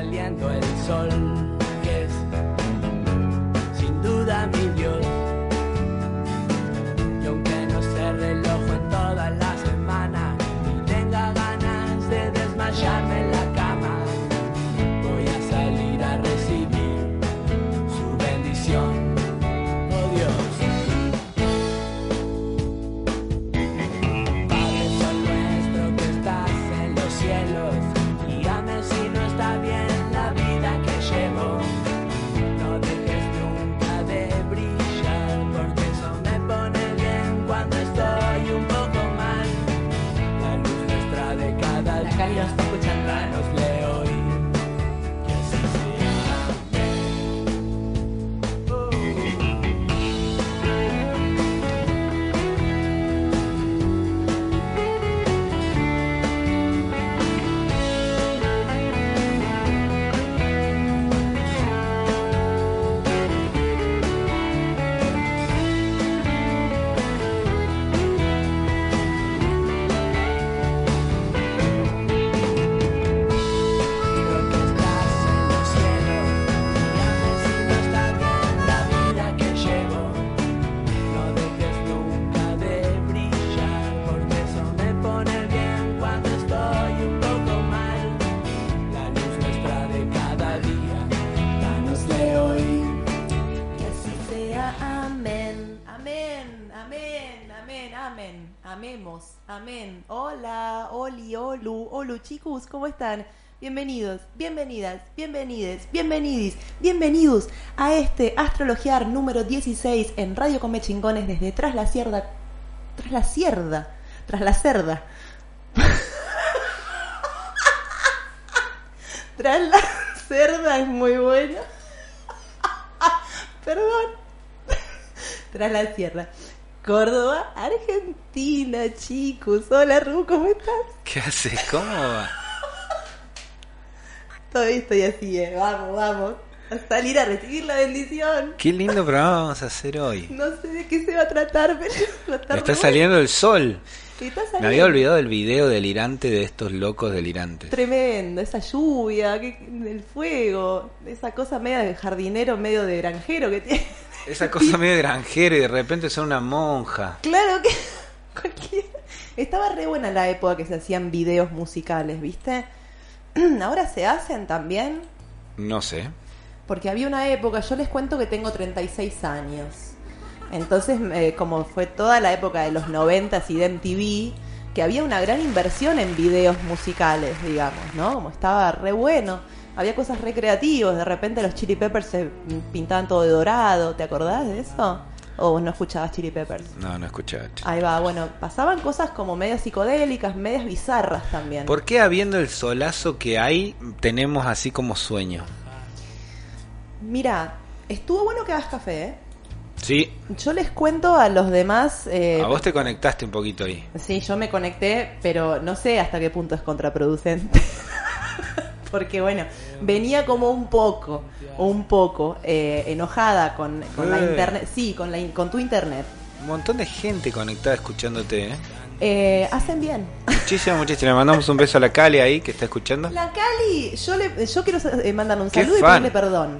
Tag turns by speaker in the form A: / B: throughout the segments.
A: saliendo el sol, que es sin duda mi
B: Olu, chicos, ¿cómo están? Bienvenidos, bienvenidas, bienvenides, bienvenidis, bienvenidos a este Astrologiar número 16 en Radio Come Chingones desde Tras la Sierra, Tras la Sierra, Tras la Cerda. Tras la Cerda es muy bueno. Perdón. Tras la sierra. Córdoba, Argentina, chicos. Hola, Ru, ¿cómo estás?
C: ¿Qué haces? ¿Cómo va?
B: Todavía estoy así, eh. Vamos, vamos. A salir a recibir la bendición.
C: Qué lindo programa vamos a hacer hoy.
B: No sé de qué se va a tratar, pero va a estar
C: Está
B: muy
C: saliendo el sol. Me había olvidado del video delirante de estos locos delirantes.
B: Tremendo, esa lluvia, el fuego, esa cosa media de jardinero, medio de granjero que tiene.
C: Esa cosa medio granjera y de repente son una monja.
B: Claro que cualquiera. Estaba re buena la época que se hacían videos musicales, ¿viste? Ahora se hacen también,
C: No sé.
B: porque había una época, yo les cuento que tengo 36 años. Entonces, eh, como fue toda la época de los 90 y de MTV, que había una gran inversión en videos musicales, digamos, ¿no? Como estaba re bueno. Había cosas recreativas, de repente los Chili Peppers se pintaban todo de dorado, ¿te acordás de eso? ¿O vos no escuchabas Chili Peppers?
C: No, no escuchaba.
B: Ahí va, bueno, pasaban cosas como medias psicodélicas, medias bizarras también.
C: ¿Por qué habiendo el solazo que hay tenemos así como sueño?
B: Mira, estuvo bueno que hagas café, ¿eh?
C: Sí,
B: Yo les cuento a los demás... eh,
C: a vos te conectaste un poquito ahí.
B: Sí, yo me conecté, pero no sé hasta qué punto es contraproducente. Porque bueno, venía como un poco, un poco eh, enojada con, con la
C: Eh.
B: internet. Sí, con, la, in- con tu internet.
C: Un montón de gente conectada escuchándote, ¿eh?
B: Eh, hacen bien.
C: Muchísimas, muchísimas. Le mandamos un beso a la Cali ahí que está escuchando.
B: La Cali, yo, le, yo quiero eh, mandarle un
C: Qué
B: saludo y pedirle perdón.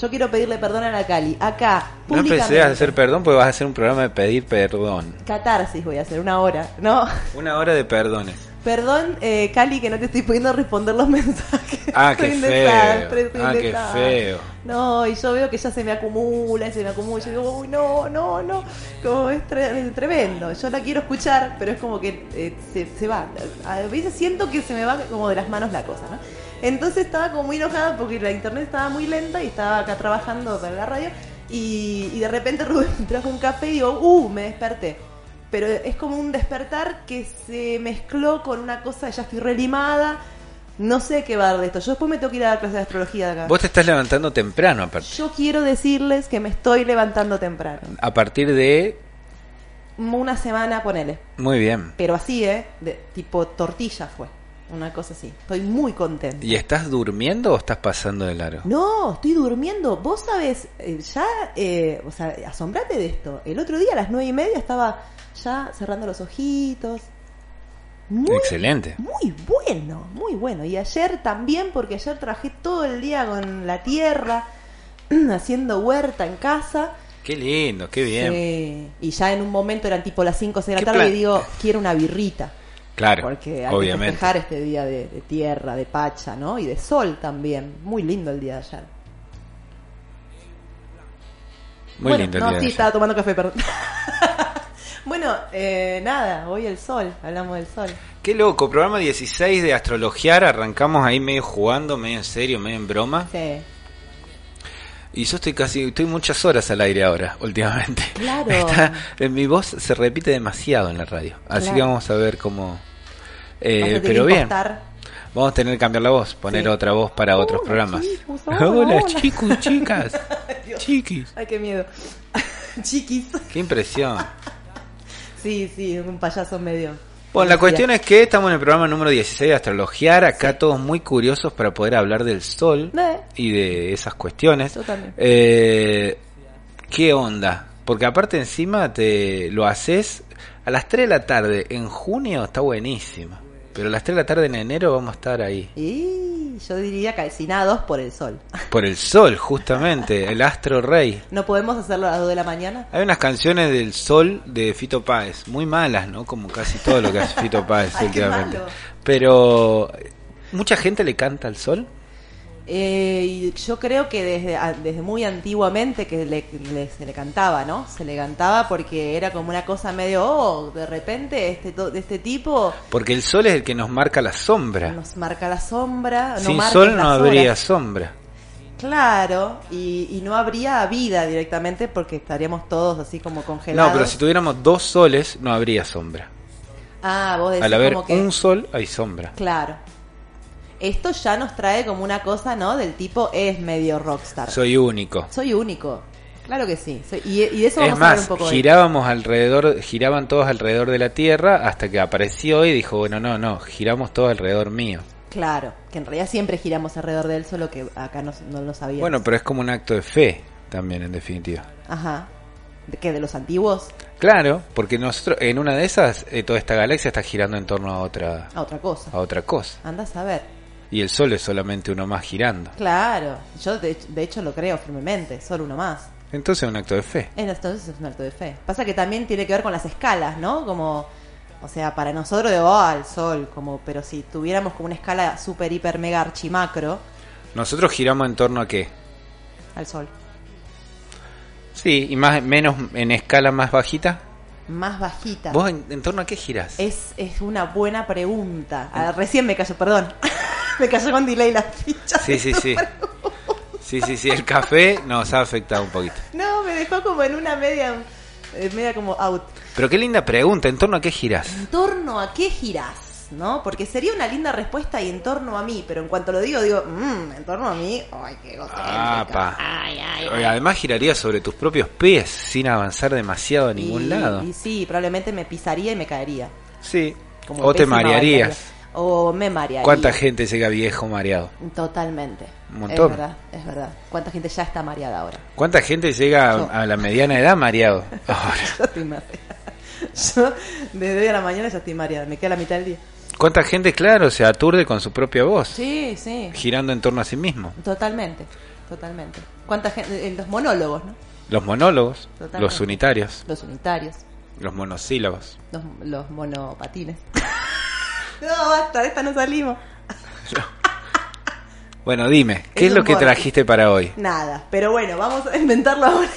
B: Yo quiero pedirle perdón a la Cali. Acá,
C: No empecé a hacer perdón porque vas a hacer un programa de pedir perdón.
B: Catarsis voy a hacer, una hora. No,
C: Una hora de perdones.
B: Perdón, eh, Cali, que no te estoy pudiendo responder los mensajes.
C: Ah, qué feo.
B: desastre,
C: Ah, qué feo.
B: No, y yo veo que ya se me acumula, se me acumula. Yo digo, uy, no, no, no. Como es, tre- es tremendo. Yo la quiero escuchar, pero es como que eh, se, se va. A veces siento que se me va como de las manos la cosa, ¿no? Entonces estaba como muy enojada porque la internet estaba muy lenta y estaba acá trabajando para la radio. Y, y de repente Rubén trajo un café y digo, uh, me desperté. Pero es como un despertar que se mezcló con una cosa, ya estoy relimada, No sé qué va a dar de esto. Yo después me tengo que ir a dar clases de astrología de acá.
C: Vos te estás levantando temprano aparte.
B: Yo quiero decirles que me estoy levantando temprano.
C: A partir de...
B: Una semana, ponele.
C: Muy bien.
B: Pero así, ¿eh? De, tipo tortilla fue. Una cosa así. Estoy muy contenta.
C: ¿Y estás durmiendo o estás pasando de largo?
B: No, estoy durmiendo. Vos sabés, eh, ya, eh, o sea, asombrate de esto. El otro día a las nueve y media estaba ya cerrando los ojitos. Muy,
C: Excelente.
B: muy bueno, muy bueno. Y ayer también, porque ayer trabajé todo el día con la tierra, haciendo huerta en casa.
C: Qué lindo, qué bien.
B: Y ya en un momento eran tipo las 5 o 6 de
C: ¿Qué
B: la tarde
C: plan?
B: y digo, quiero una birrita.
C: Claro,
B: Porque hay que
C: obviamente.
B: festejar este día de, de tierra, de pacha, ¿no? Y de sol también. Muy lindo el día de ayer.
C: Muy
B: bueno,
C: lindo el
B: no,
C: día de
B: sí,
C: ayer.
B: estaba tomando café, perdón. bueno, eh, nada, hoy el sol, hablamos del sol.
C: Qué loco, programa 16 de Astrologiar, arrancamos ahí medio jugando, medio en serio, medio en broma.
B: Sí.
C: Y yo estoy casi, estoy muchas horas al aire ahora, últimamente.
B: Claro.
C: Está- mi voz se repite demasiado en la radio. Así
B: Claro.
C: que vamos a ver cómo... eh,
B: Vas a
C: pero bien, vamos a tener que cambiar la voz, poner
B: Sí.
C: otra voz para otros programas.
B: chicos, hola,
C: chicos, chicas, chiquis.
B: Ay, qué miedo. Chiquis.
C: Qué impresión.
B: Sí, sí, un payaso medio.
C: Bueno, la cuestión es que estamos en el programa número 16 de Astrologiar, acá todos muy curiosos para poder hablar del sol
B: Eh,
C: y de esas cuestiones.
B: Yo también.
C: Eh, ¿Qué onda? Porque aparte encima te lo haces a las 3 de la tarde en junio, está buenísimo. Pero a las 3 de la tarde en enero vamos a estar ahí.
B: Y yo diría calcinados por el sol.
C: Por el sol, justamente, el astro rey.
B: ¿No podemos hacerlo a las 2 de la mañana?
C: Hay unas canciones del sol de Fito Páez, muy malas, ¿no? Como casi todo lo que hace Fito Páez últimamente. Pero mucha gente le canta al sol.
B: Eh, y yo creo que desde, a- desde muy antiguamente que le, le- se le cantaba, ¿no? Se le cantaba porque era como una cosa medio, oh, de repente este, de este tipo
C: Porque el sol es el que nos marca la sombra.
B: nos marca la sombra.
C: Sin sol no habría
B: horas.
C: sombra.
B: Claro, y, y no habría vida directamente porque estaríamos todos así como congelados.
C: No, pero si tuviéramos dos soles no habría sombra.
B: Ah, vos decís
C: Al haber
B: como que...
C: un sol hay sombra.
B: Claro. Esto ya nos trae como una cosa, ¿no? Del tipo es medio rockstar.
C: Soy único.
B: Soy único. Claro que sí. Soy- y, y de eso vamos
C: Es
B: a hablar un
C: más,
B: poco hoy.
C: girábamos alrededor, giraban todos alrededor de la Tierra hasta que apareció y dijo, bueno, no, no, giramos todos alrededor mío.
B: Claro, que en realidad siempre giramos alrededor de él, solo que acá no, no lo sabíamos.
C: Bueno, pero es como un acto de fe también, en definitiva.
B: Ajá. ¿De qué? ¿De los antiguos?
C: Claro, porque nosotros, en una de esas, eh, toda esta galaxia está girando en torno a otra,
B: A otra cosa.
C: a otra cosa.
B: Anda a saber.
C: Y el Sol es solamente uno más girando.
B: Claro. Yo de, de hecho lo creo firmemente. Solo uno más.
C: Entonces es un acto de fe.
B: En- Entonces es un acto de fe. Pasa que también tiene que ver con las escalas, ¿no? Como, o sea, para nosotros de, oh, al sol, como, pero si tuviéramos como una escala super, hiper, mega, archimacro,
C: Nosotros giramos en torno a qué?
B: al sol.
C: Sí, y más menos en escala más bajita.
B: Más bajita.
C: ¿Vos en, en torno a qué girás?
B: Es, es una buena pregunta. Ah, recién me cayó, perdón. me cayó con delay las fichas.
C: Sí, sí, sí. Sí, sí, sí, el café nos ha afectado un poquito.
B: No, me dejó como en una media, eh, media como out.
C: Pero qué linda pregunta, ¿en torno a qué girás?
B: ¿En torno a qué girás? ¿No? Porque sería una linda respuesta y en torno a mí, pero en cuanto lo digo, digo, mmm, en torno a mí, ay, qué. Ay, ay,
C: Oye,
B: ay.
C: Además girarías sobre tus propios pies sin avanzar demasiado a ningún
B: Y-
C: lado.
B: Y sí, probablemente me pisaría y me caería.
C: Sí.
B: Como
C: O te marearías.
B: O me marearía.
C: ¿Cuánta gente llega viejo mareado?
B: Totalmente.
C: Un montón.
B: Es verdad, es verdad. ¿Cuánta gente ya está mareada ahora?
C: ¿Cuánta gente llega
B: Yo.
C: a, la mediana edad mareado? Ahora.
B: Yo estoy mareada. Yo desde hoy a la mañana ya estoy mareada. Me queda la mitad del día.
C: ¿Cuánta gente, claro, se aturde con su propia voz?
B: Sí, sí.
C: Girando en torno a sí mismo.
B: Totalmente. Totalmente. ¿Cuánta gente? en Los monólogos, ¿no?
C: Los monólogos,
B: Totalmente.
C: los unitarios,
B: Los unitarios.
C: los monosílabos.
B: Los, los monopatines. no, basta, de esta no salimos.
C: Bueno, dime, ¿qué
B: Es
C: es lo que trajiste para hoy?
B: Nada, pero bueno, vamos a inventarlo ahora.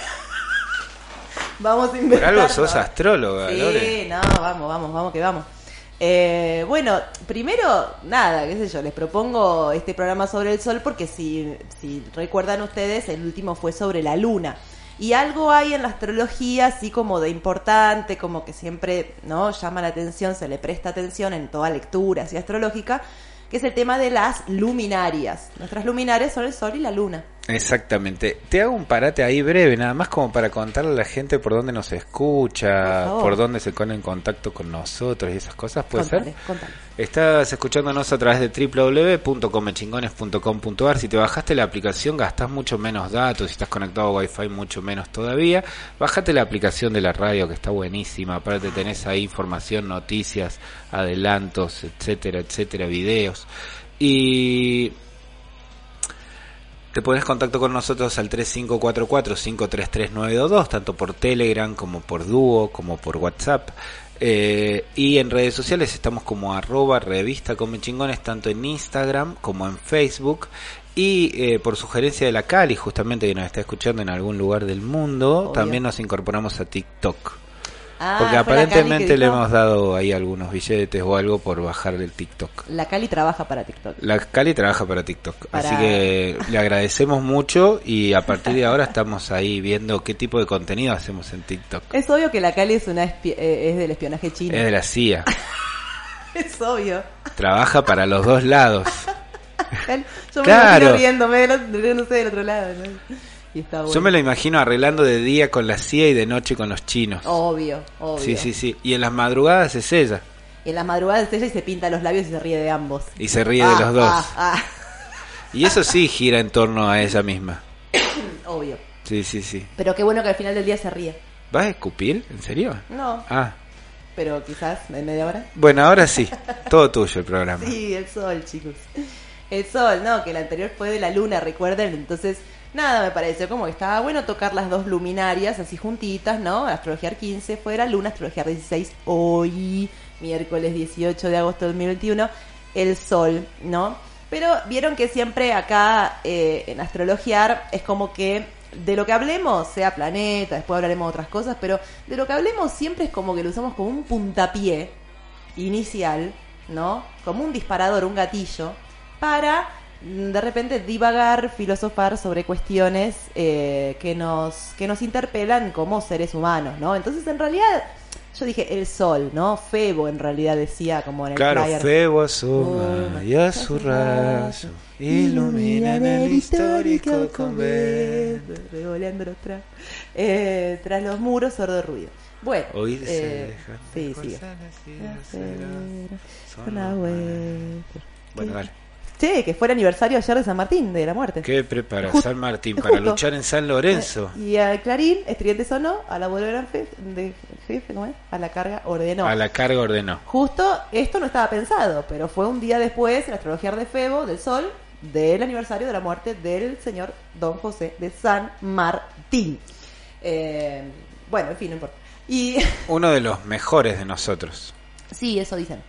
B: vamos a
C: Por
B: inventarlo.
C: algo sos astróloga, Lore.
B: Sí, no, vamos, vamos, vamos que vamos. Eh, bueno, primero, nada, qué sé yo, les propongo este programa sobre el sol porque si, si recuerdan ustedes, el último fue sobre la luna. Y algo hay en la astrología así como de importante, como que siempre no llama la atención, se le presta atención en toda lectura así astrológica, que es el tema de las luminarias. Nuestras luminarias son el sol y la luna.
C: Exactamente. Te hago un parate ahí breve, nada más como para contarle a la gente por dónde nos escucha,
B: Por
C: dónde se pone en contacto con nosotros y esas cosas, ¿puede
B: contale,
C: ser?
B: contale.
C: Estás escuchándonos a través de www.comechingones.com.ar. Si te bajaste la aplicación, gastás mucho menos datos. Si estás conectado a Wi-Fi, mucho menos todavía. Bájate la aplicación de la radio, que está buenísima. Aparte, tenés ahí información, noticias, adelantos, etcétera, etcétera, videos. Y te pones contacto con nosotros al 3544-533922, tanto por Telegram como por Duo, como por WhatsApp. Eh, y en redes sociales estamos como arroba revista Come Chingones, tanto en Instagram como en Facebook. Y eh, por sugerencia de la Cali, justamente que nos está escuchando en algún lugar del mundo,
B: Obvio.
C: también nos incorporamos a TikTok.
B: Ah,
C: Porque aparentemente le hemos dado ahí algunos billetes o algo por bajar del TikTok.
B: La Cali trabaja para TikTok.
C: La Cali trabaja para TikTok,
B: Para-
C: así que le agradecemos mucho y a partir de ahora estamos ahí viendo qué tipo de contenido hacemos en TikTok.
B: Es obvio que la Cali es, una espi- eh, es del espionaje chino.
C: Es de la CIA,
B: Es obvio.
C: trabaja para los dos lados.
B: Yo me
C: Claro.
B: imagino riéndome, no sé, del otro lado. ¿no? Y está bueno.
C: Yo me lo imagino arreglando de día con la CIA y de noche con los chinos.
B: Obvio, obvio.
C: Sí, sí, sí. Y en las madrugadas es ella
B: Y en las madrugadas ella y se pinta los labios y se ríe de ambos.
C: y se ríe
B: Ah,
C: de los dos.
B: ah, ah.
C: Y eso sí gira en torno a ella misma.
B: Obvio.
C: Sí, sí, sí.
B: Pero qué bueno que al final del día se ríe.
C: ¿Vas a escupir? ¿En serio?
B: No,
C: Ah,
B: pero quizás en media hora.
C: bueno, ahora sí. Todo tuyo el programa.
B: Sí, el sol, chicos. El sol, no, que el anterior fue de la luna, recuerden. Entonces, nada, me pareció como que estaba bueno tocar las dos luminarias así juntitas, ¿no? Astrologiar 15 fuera, luna, astrologiar 16 hoy, miércoles 18 de agosto del 2021, el sol, ¿no? Pero vieron que siempre acá eh, en astrologiar es como que de lo que hablemos, sea planeta, después hablaremos de otras cosas, pero de lo que hablemos siempre es como que lo usamos como un puntapié inicial, ¿no? Como un disparador, un gatillo, para de repente divagar, filosofar sobre cuestiones eh, que nos que nos interpelan como seres humanos, ¿no? Entonces, en realidad, yo dije el sol, ¿no? Febo, en realidad decía como en el
C: Claro. Febo asoma y a su rayo iluminan el histórico convento.
B: Revoleando los tra- eh, tras los muros, sordo ruido. Bueno,
C: Oír se
B: eh, sí, sí.
C: Son. Bueno, dale.
B: Che, que fue el aniversario ayer de San Martín, de la muerte.
C: ¿Qué prepara San Martín para
B: justo.
C: luchar en San Lorenzo?
B: Y a Clarín, estridente sonó, a la jefe, de jefe, ¿cómo es? A la carga ordenó.
C: A la carga ordenó.
B: Justo esto no estaba pensado, pero fue un día después, en la astrología de Febo, del Sol, del aniversario de la muerte del señor Don José de San Martín. Eh, bueno, en fin, no importa. Y
C: Uno de los mejores de nosotros.
B: sí, eso dicen.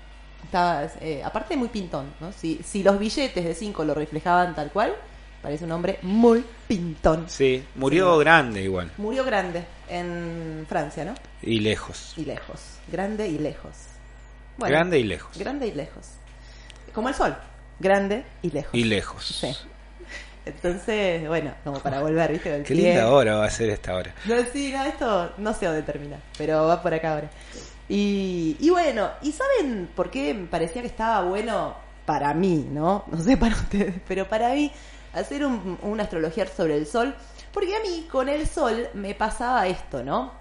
B: Estaba, eh, aparte muy pintón, ¿no? Si, si los billetes de 5 lo reflejaban tal cual, parece un hombre muy pintón.
C: Sí, murió
B: Sí.
C: grande igual.
B: Murió grande en Francia, ¿no?
C: Y lejos.
B: Y lejos. Grande y lejos.
C: Grande y lejos.
B: Grande y lejos. Como el sol. Grande y lejos.
C: Y lejos.
B: Sí. Entonces, bueno, como para volver, ¿viste? El
C: Qué
B: pie.
C: linda hora va a ser esta hora.
B: No, sí, no, esto no sé dónde termina, pero va por acá ahora. Y, y bueno, ¿y saben por qué me parecía que estaba bueno para mí, no? No sé para ustedes, pero para mí hacer un, un astrología sobre el sol, porque a mí con el sol me pasaba esto, ¿no?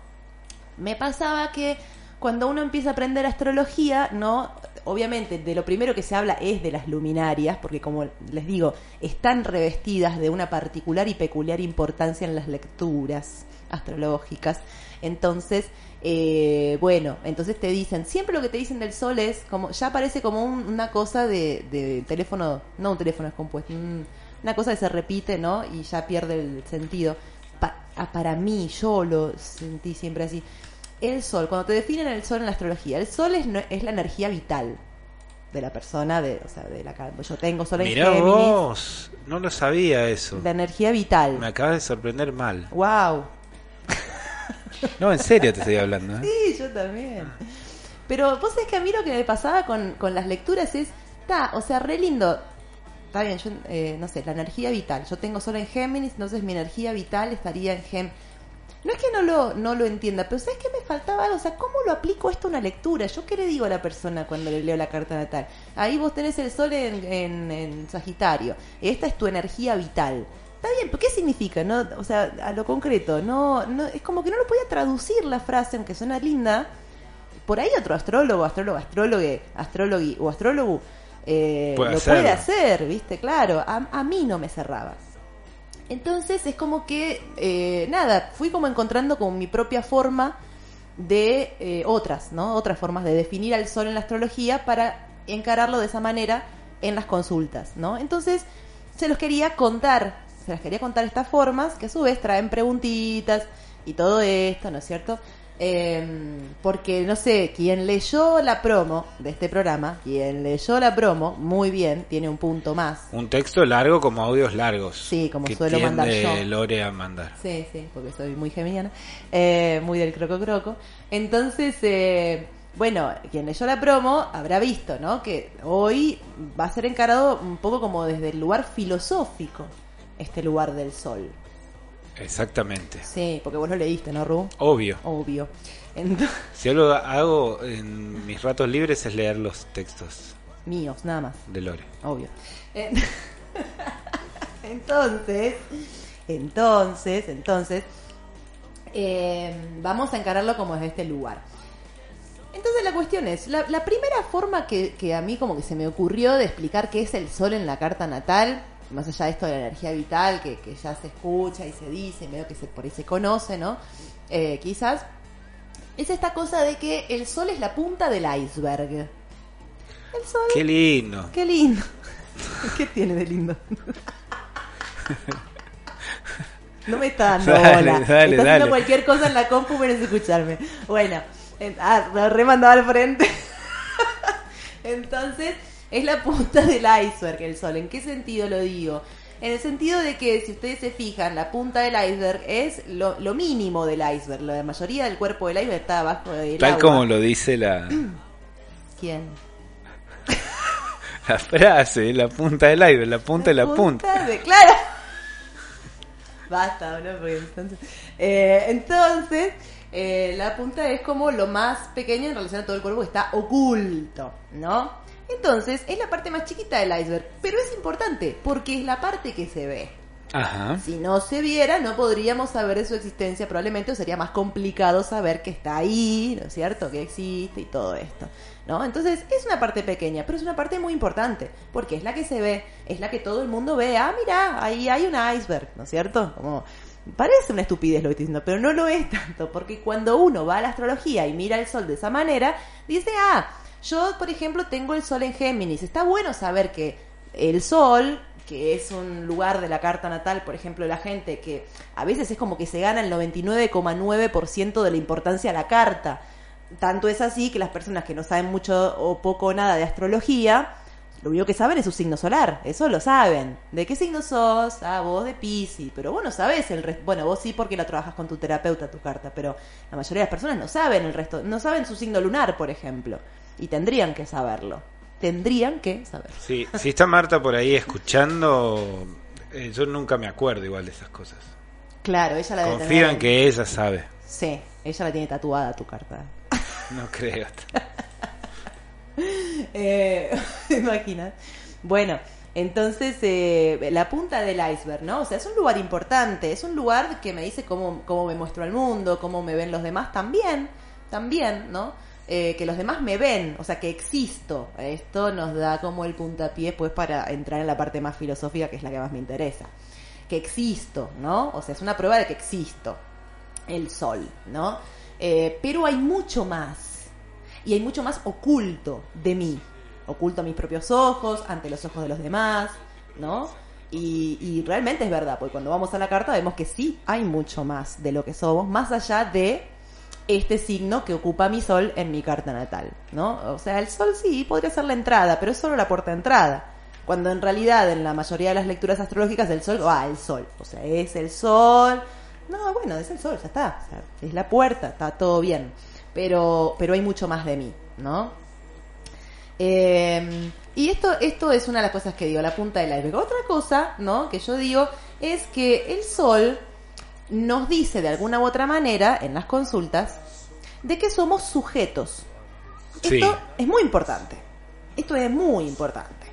B: Me pasaba que cuando uno empieza a aprender astrología, ¿no? Obviamente, de lo primero que se habla es de las luminarias, porque como les digo, están revestidas de una particular y peculiar importancia en las lecturas astrológicas. Entonces, eh, bueno, entonces te dicen, siempre lo que te dicen del sol es como, ya parece como un- una cosa de, de teléfono, no un teléfono descompuesto, un- una cosa que se repite, ¿no? Y ya pierde el sentido. Pa- ah, para mí, yo lo sentí siempre así. El sol, cuando te definen el sol en la astrología, el sol es, es la energía vital de la persona, de, o sea, de la yo tengo sol en
C: Mirá
B: Géminis,
C: vos, no lo sabía eso.
B: la energía vital.
C: Me acabas de sorprender mal.
B: Wow.
C: No, en serio te estoy hablando. ¿eh?
B: Sí, yo también. Pero vos sabés que a mí lo que me pasaba con, con las lecturas es, está, o sea, re lindo. Está bien, yo, eh, no sé, la energía vital. Yo tengo sol en Géminis, entonces mi energía vital estaría en Géminis. no es que no lo, no lo entienda, pero ¿sabes qué me faltaba algo? O sea, ¿cómo lo aplico esto a una lectura? ¿Yo qué le digo a la persona cuando le leo la carta natal? Ahí vos tenés el sol en, en, en Sagitario. Esta es tu energía vital. Está bien, pero ¿qué significa? No, o sea, a lo concreto, no, no, es como que no lo podía traducir la frase, aunque suena linda. Por ahí otro astrólogo, astrólogo, astrólogo, astrólogo o astrólogo eh,
C: Puede
B: lo puede hacer, ¿viste? Claro, a, a mí no me cerraba. Entonces es como que, eh, nada, fui como encontrando como mi propia forma de eh, otras, ¿no? Otras formas de definir al sol en la astrología para encararlo de esa manera en las consultas, ¿no? Entonces se los quería contar, se las quería contar estas formas que a su vez traen preguntitas y todo esto, ¿no es cierto? Eh, porque no sé, quien leyó la promo de este programa, quien leyó la promo, muy bien, tiene un punto más.
C: Un texto largo como audios largos.
B: Sí, como
C: que
B: suelo mandar yo.
C: Lore a mandar.
B: Sí, sí, porque soy muy geminiana, eh, muy del croco croco. Entonces, eh, bueno, quien leyó la promo habrá visto, ¿no? Que hoy va a ser encarado un poco como desde el lugar filosófico, este lugar del sol.
C: Exactamente.
B: Sí, porque vos lo leíste, ¿no, Ru?
C: Obvio.
B: Obvio. Entonces,
C: Si algo hago en mis ratos libres es leer los textos
B: míos, nada más.
C: de Lore.
B: obvio. Entonces, entonces, entonces, eh, vamos a encararlo como desde este lugar. Entonces la cuestión es, la, la primera forma que, que a mí como que se me ocurrió de explicar qué es el sol en la carta natal, más allá de esto de la energía vital, que, que ya se escucha y se dice, medio que se, por ahí se conoce, ¿no? Eh, quizás, es esta cosa de que el sol es la punta del iceberg. El sol
C: Qué lindo.
B: Qué lindo. ¿Qué tiene de lindo? No me está dando
C: Dale,
B: bola.
C: dale,
B: está haciendo
C: dale.
B: cualquier cosa en la compu menos escucharme. Bueno, en- ah, lo remandaba al frente. Entonces, es la punta del iceberg el sol. ¿En qué sentido lo digo? En el sentido de que, si ustedes se fijan, la punta del iceberg es lo, lo mínimo del iceberg. La mayoría del cuerpo del iceberg está abajo del
C: Tal
B: agua.
C: como lo dice la,
B: ¿Quién?
C: la frase, la punta del aire, la punta de la punta.
B: de- claro. Basta, ¿no? Porque entonces, eh, entonces eh, la punta es como lo más pequeño en relación a todo el cuerpo que está oculto, ¿no? Entonces, es la parte más chiquita del iceberg, pero es importante porque es la parte que se ve.
C: Ajá.
B: Si no se viera, no podríamos saber de su existencia probablemente, o sería más complicado saber que está ahí, ¿no es cierto? Que existe y todo esto, ¿no? Entonces, es una parte pequeña, pero es una parte muy importante, porque es la que se ve, es la que todo el mundo ve. Ah, mira, ahí hay un iceberg, ¿no es cierto? Como parece una estupidez lo que estoy diciendo, pero no lo es tanto, porque cuando uno va a la astrología y mira el sol de esa manera, dice, ah, yo, por ejemplo, tengo el sol en Géminis. Está bueno saber que el sol que es un lugar de la carta natal, por ejemplo, de la gente que a veces es como que se gana el 99,9% de la importancia a la carta. Tanto es así que las personas que no saben mucho o poco o nada de astrología, lo único que saben es su signo solar, eso lo saben. ¿De qué signo sos? Ah, vos de Piscis, pero vos no sabés el resto. Bueno, vos sí porque la trabajas con tu terapeuta, tu carta, pero la mayoría de las personas no saben el resto, no saben su signo lunar, por ejemplo, y tendrían que saberlo. Tendrían que saberlo.
C: Sí, si está Marta por ahí escuchando, eh, yo nunca me acuerdo igual de esas cosas.
B: Claro, ella la debe
C: Confío
B: tener
C: en que ella sabe.
B: Sí, ella la tiene tatuada tu carta.
C: No creo.
B: Eh, Imagina. Bueno, entonces eh, la punta del iceberg, ¿no? O sea, es un lugar importante, es un lugar que me dice cómo, cómo me muestro al mundo, cómo me ven los demás también, también, ¿no? Eh, que los demás me ven, o sea, que existo. Esto nos da como el puntapié pues para entrar en la parte más filosófica, que es la que más me interesa. Que existo, ¿no? O sea, es una prueba de que existo. El sol, ¿no? Eh, pero hay mucho más y hay mucho más oculto de mí, oculto a mis propios ojos, ante los ojos de los demás, ¿no? Y, y realmente es verdad, porque cuando vamos a la carta vemos que sí hay mucho más de lo que somos, más allá de este signo que ocupa mi sol en mi carta natal, ¿no? O sea, el sol sí podría ser la entrada, pero es solo la puerta de entrada. Cuando en realidad en la mayoría de las lecturas astrológicas el sol, ah, el sol, o sea, es el sol. No, bueno, es el sol, ya está. O sea, es la puerta, está todo bien. Pero, pero hay mucho más de mí, ¿no? Eh, y esto, esto es una de las cosas que digo, la punta del iceberg. Otra cosa, ¿no? Que yo digo es que el sol nos dice de alguna u otra manera en las consultas de que somos sujetos.
C: Sí.
B: Esto es muy importante. Esto es muy importante.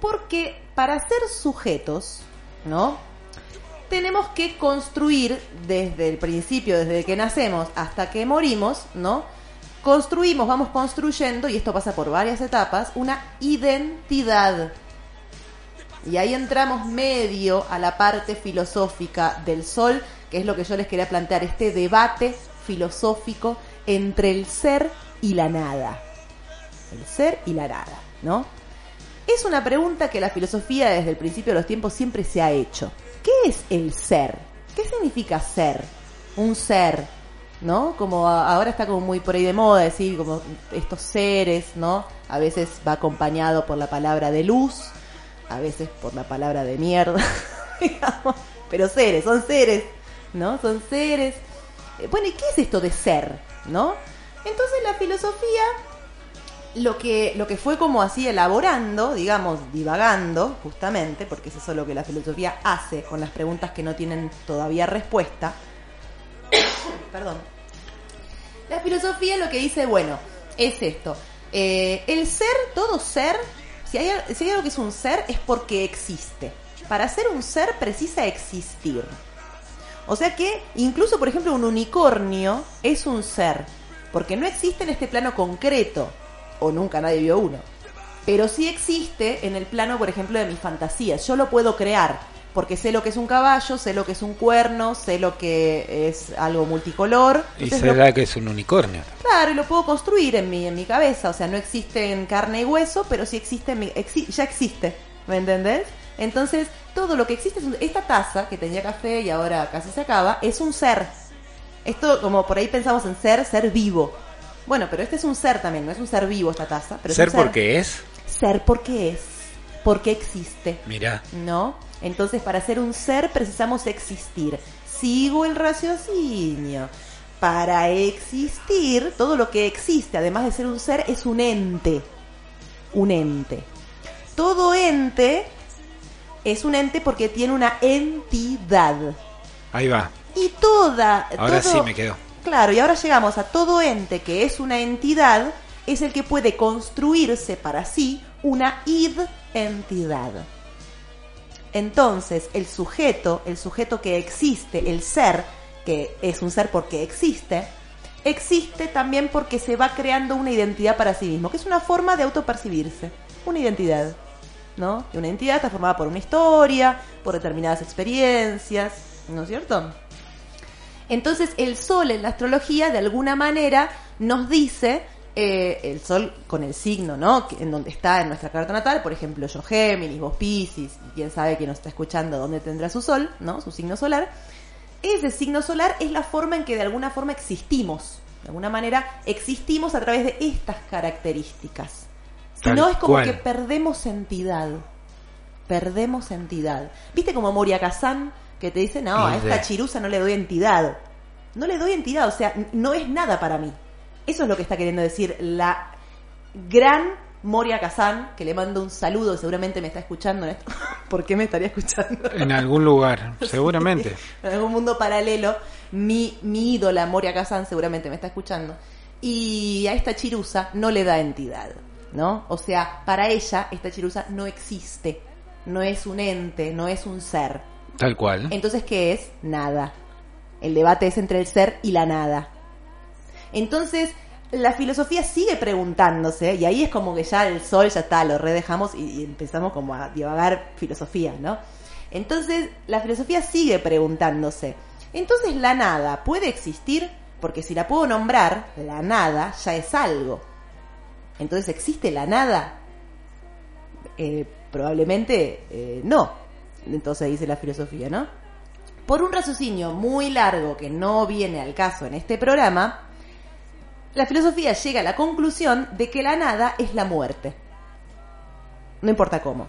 B: Porque para ser sujetos, ¿no? Tenemos que construir desde el principio, desde que nacemos hasta que morimos, ¿no? Construimos, vamos construyendo, y esto pasa por varias etapas, una identidad. Y ahí entramos medio a la parte filosófica del sol, que es lo que yo les quería plantear, este debate filosófico entre el ser y la nada. El ser y la nada, ¿no? Es una pregunta que la filosofía desde el principio de los tiempos siempre se ha hecho. ¿Qué es el ser? ¿Qué significa ser? Un ser, ¿no? Como ahora está como muy por ahí de moda decir como estos seres, ¿no? A veces va acompañado por la palabra de luz, a veces por la palabra de mierda, digamos. Pero seres, son seres, ¿no? Son seres. Eh, Bueno, ¿y qué es esto de ser, no? Entonces la filosofía lo que, lo que fue como así elaborando, digamos, divagando, justamente, porque es eso lo que la filosofía hace con las preguntas que no tienen todavía respuesta. Perdón. La filosofía lo que dice, bueno, es esto. Eh, el ser, todo ser, si hay, algo que es un ser, es porque existe. Para ser un ser precisa existir. O sea que incluso, por ejemplo, un unicornio es un ser, porque no existe en este plano concreto, o nunca nadie vio uno. Pero sí existe en el plano, por ejemplo, de mis fantasías. Yo lo puedo crear, porque sé lo que es un caballo, sé lo que es un cuerno, sé lo que es algo multicolor.
C: Y
B: Entonces lo-
C: que es un unicornio.
B: Claro, y lo puedo construir en mi, en mi cabeza. O sea, no existe en carne y hueso, pero sí existe en mi, exi- ya existe. ¿Me entendés? Entonces, todo lo que existe es un- esta taza que tenía café y ahora casi se acaba, es un ser. Esto, como por ahí pensamos en ser, ser vivo. Bueno, pero este es un ser también, no es un ser vivo esta taza. Pero es
C: Ser
B: un ser
C: porque es.
B: Ser porque es, porque existe.
C: Mirá.
B: ¿no? Entonces, para ser un ser precisamos existir. Sigo el raciocinio. Para existir, todo lo que existe, además de ser un ser, es un ente. Un ente. Todo ente es un ente porque tiene una entidad.
C: Ahí va.
B: Y toda...
C: Ahora
B: todo-
C: sí me quedó.
B: Claro, y ahora llegamos a todo ente que es una entidad, es el que puede construirse para sí una id-entidad. Entonces, el sujeto, el sujeto que existe, el ser, que es un ser porque existe, existe también porque se va creando una identidad para sí mismo, que es una forma de autopercibirse, una identidad, ¿no? Y una identidad está formada por una historia, por determinadas experiencias, ¿no es cierto? Entonces el sol en la astrología de alguna manera nos dice, eh, el sol con el signo, ¿no? Que- En donde está en nuestra carta natal, por ejemplo yo Géminis, vos Piscis, quién sabe quién nos está escuchando dónde tendrá su sol, ¿no? Su signo solar. Ese signo solar es la forma en que de alguna forma existimos. De alguna manera existimos a través de estas características. Si
C: Tal
B: no es como
C: cual.
B: que perdemos entidad. Perdemos entidad. ¿Viste como Moria Kazan que te dice, no, a esta chirusa no le doy entidad? No le doy entidad, o sea, no es nada para mí. Eso es lo que está queriendo decir la gran Moria Kazan, que le mando un saludo, seguramente me está escuchando en esto. ¿Por qué me estaría escuchando?
C: En algún lugar, seguramente.
B: en algún mundo paralelo, mi, mi ídola Moria Kazan seguramente me está escuchando. Y a esta chirusa no le da entidad, ¿no? O sea, para ella esta chirusa no existe, no es un ente, no es un ser.
C: Tal cual.
B: Entonces, ¿qué es? Nada. El debate es entre el ser y la nada. Entonces, la filosofía sigue preguntándose, y ahí es como que ya el sol ya está, lo redejamos y, empezamos como a divagar filosofía, ¿no? Entonces, la filosofía sigue preguntándose. Entonces, la nada puede existir, porque si la puedo nombrar, la nada ya es algo. Entonces, ¿existe la nada? Eh, probablemente eh, no. Entonces dice la filosofía, ¿no? Por un raciocinio muy largo que no viene al caso en este programa, la filosofía llega a la conclusión de que la nada es la muerte. No importa cómo.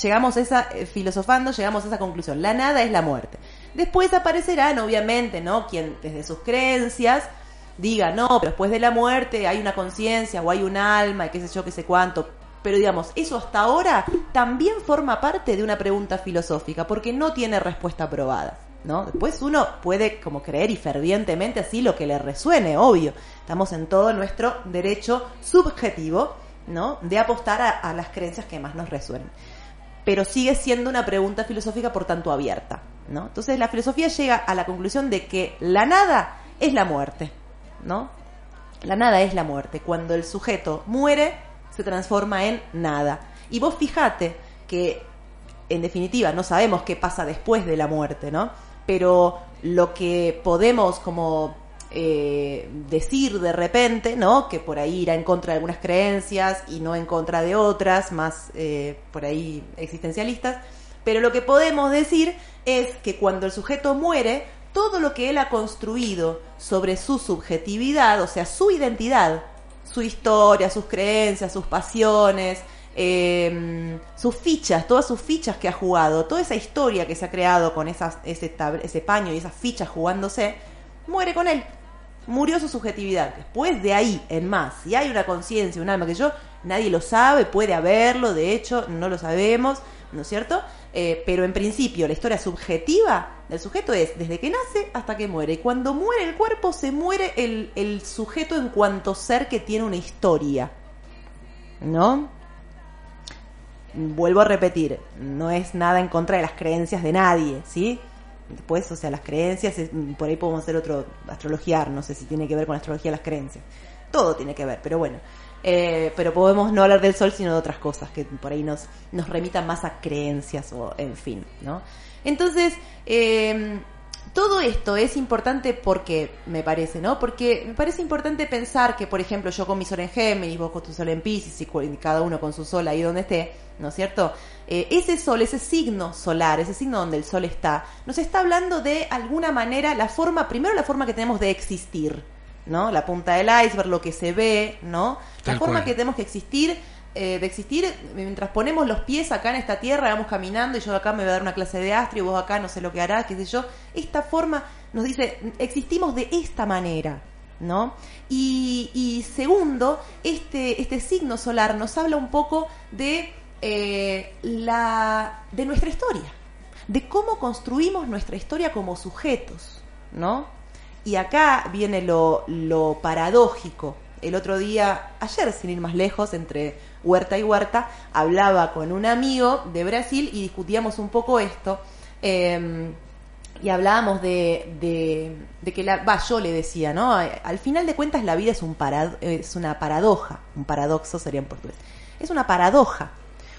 B: Llegamos a esa, eh, filosofando, llegamos a esa conclusión. La nada es la muerte. Después aparecerán, obviamente, ¿no? Quien desde sus creencias diga, no, pero después de la muerte hay una conciencia o hay un alma y qué sé yo, qué sé cuánto. Pero digamos, eso hasta ahora también forma parte de una pregunta filosófica, porque no tiene respuesta probada. ¿No? Después uno puede como creer y fervientemente así lo que le resuene, obvio. Estamos en todo nuestro derecho subjetivo, ¿no? De apostar a, a las creencias que más nos resuenen. Pero sigue siendo una pregunta filosófica, por tanto, abierta, ¿no? Entonces la filosofía llega a la conclusión de que la nada es la muerte, ¿no? La nada es la muerte. Cuando el sujeto muere, se transforma en nada. Y vos fijate que, en definitiva, no sabemos qué pasa después de la muerte, ¿no? Pero lo que podemos como eh, decir de repente, ¿no? Que por ahí irá en contra de algunas creencias y no en contra de otras, más eh, por ahí existencialistas. Pero lo que podemos decir es que cuando el sujeto muere, todo lo que él ha construido sobre su subjetividad, o sea, su identidad, su historia, sus creencias, sus pasiones, eh, sus fichas, todas sus fichas que ha jugado, toda esa historia que se ha creado con ese, ese paño y esas fichas jugándose, muere con él. Murió su subjetividad. Después de ahí en más, si hay una conciencia, un alma que yo, nadie lo sabe, puede haberlo, de hecho, no lo sabemos, ¿no es cierto? Eh, pero en principio, la historia subjetiva del sujeto es desde que nace hasta que muere. Y cuando muere el cuerpo, se muere el sujeto en cuanto ser que tiene una historia. ¿No? Vuelvo a repetir, no es nada en contra de las creencias de nadie, ¿sí? Después, o sea, las creencias, es- por ahí podemos hacer otro, astrologiar, no sé si tiene que ver con la astrología las creencias. Todo tiene que ver, pero bueno. Eh, pero podemos no hablar del sol, sino de otras cosas que por ahí nos, nos remitan más a creencias o en fin, ¿no? Entonces, eh, todo esto es importante porque, me parece, ¿no? Porque me parece importante pensar que, por ejemplo, yo con mi sol en Géminis, vos con tu sol en Pisces y cada uno con su sol ahí donde esté, ¿no es cierto? Eh, ese sol, ese signo solar, ese signo donde el sol está, nos está hablando de alguna manera la forma, primero la forma que tenemos de existir, ¿no? La punta del iceberg, lo que se ve, ¿no? La
C: Tal
B: forma
C: cual.
B: que tenemos que existir, eh, de existir mientras ponemos los pies acá en esta tierra, vamos caminando y yo acá me voy a dar una clase de astro y vos acá no sé lo que harás, qué sé yo. Esta forma nos dice, existimos de esta manera, ¿no? Y, y segundo, este, este signo solar nos habla un poco de, eh, la, de nuestra historia, de cómo construimos nuestra historia como sujetos, ¿no? Y acá viene lo, lo paradójico. El otro día, ayer sin ir más lejos, entre huerta y huerta, hablaba con un amigo de Brasil y discutíamos un poco esto. eh, y hablábamos de, de, que la, va, yo le decía, ¿no? Al final de cuentas la vida es un es una paradoja, un paradoxo sería en portugués. Es una paradoja,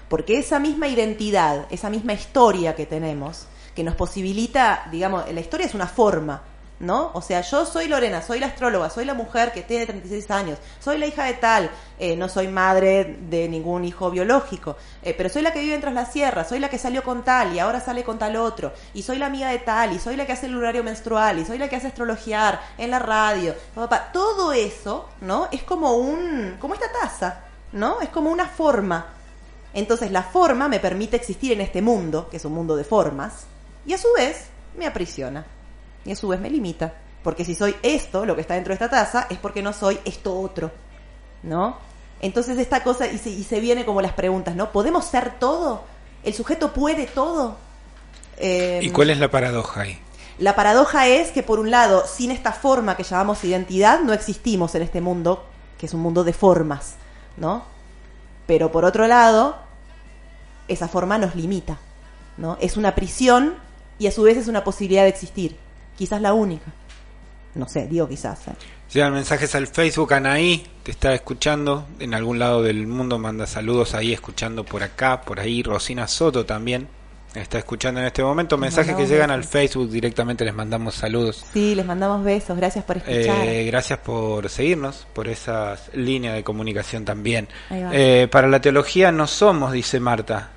B: porque esa misma identidad, esa misma historia que tenemos, que nos posibilita, digamos, la historia es una forma, ¿no? O sea, yo soy Lorena, soy la astróloga, soy la mujer que tiene 36 años, soy la hija de tal, eh, no soy madre de ningún hijo biológico, eh, pero soy la que vive en Tras la Sierra, soy la que salió con tal y ahora sale con tal otro, y soy la amiga de tal, y soy la que hace el horario menstrual, y soy la que hace astrologiar en la radio, papá, todo eso, ¿no? Es como un, como esta taza, ¿no? Es como una forma. Entonces la forma me permite existir en este mundo, que es un mundo de formas, y a su vez me aprisiona. Y a su vez me limita. Porque si soy esto, lo que está dentro de esta taza, es porque no soy esto otro. ¿No? Entonces esta cosa, y se, y se viene como las preguntas, ¿no? ¿Podemos ser todo? ¿El sujeto puede todo? Eh,
C: ¿Y cuál es la paradoja ahí?
B: la paradoja es que, por un lado, sin esta forma que llamamos identidad, no existimos en este mundo, que es un mundo de formas, ¿no? Pero por otro lado, esa forma nos limita, ¿no? Es una prisión y a su vez es una posibilidad de existir. Quizás la única. No sé, digo quizás. ¿eh?
C: Llegan mensajes al Facebook, Anaí te está escuchando en algún lado del mundo, manda saludos ahí escuchando por acá, por ahí, Rosina Soto también está escuchando en este momento, mensajes que llegan al. Facebook directamente les mandamos saludos.
B: Sí, les mandamos besos. Gracias por escuchar.
C: Eh, gracias por seguirnos, por esas líneas de comunicación también. Eh, para la teología no somos, dice Marta,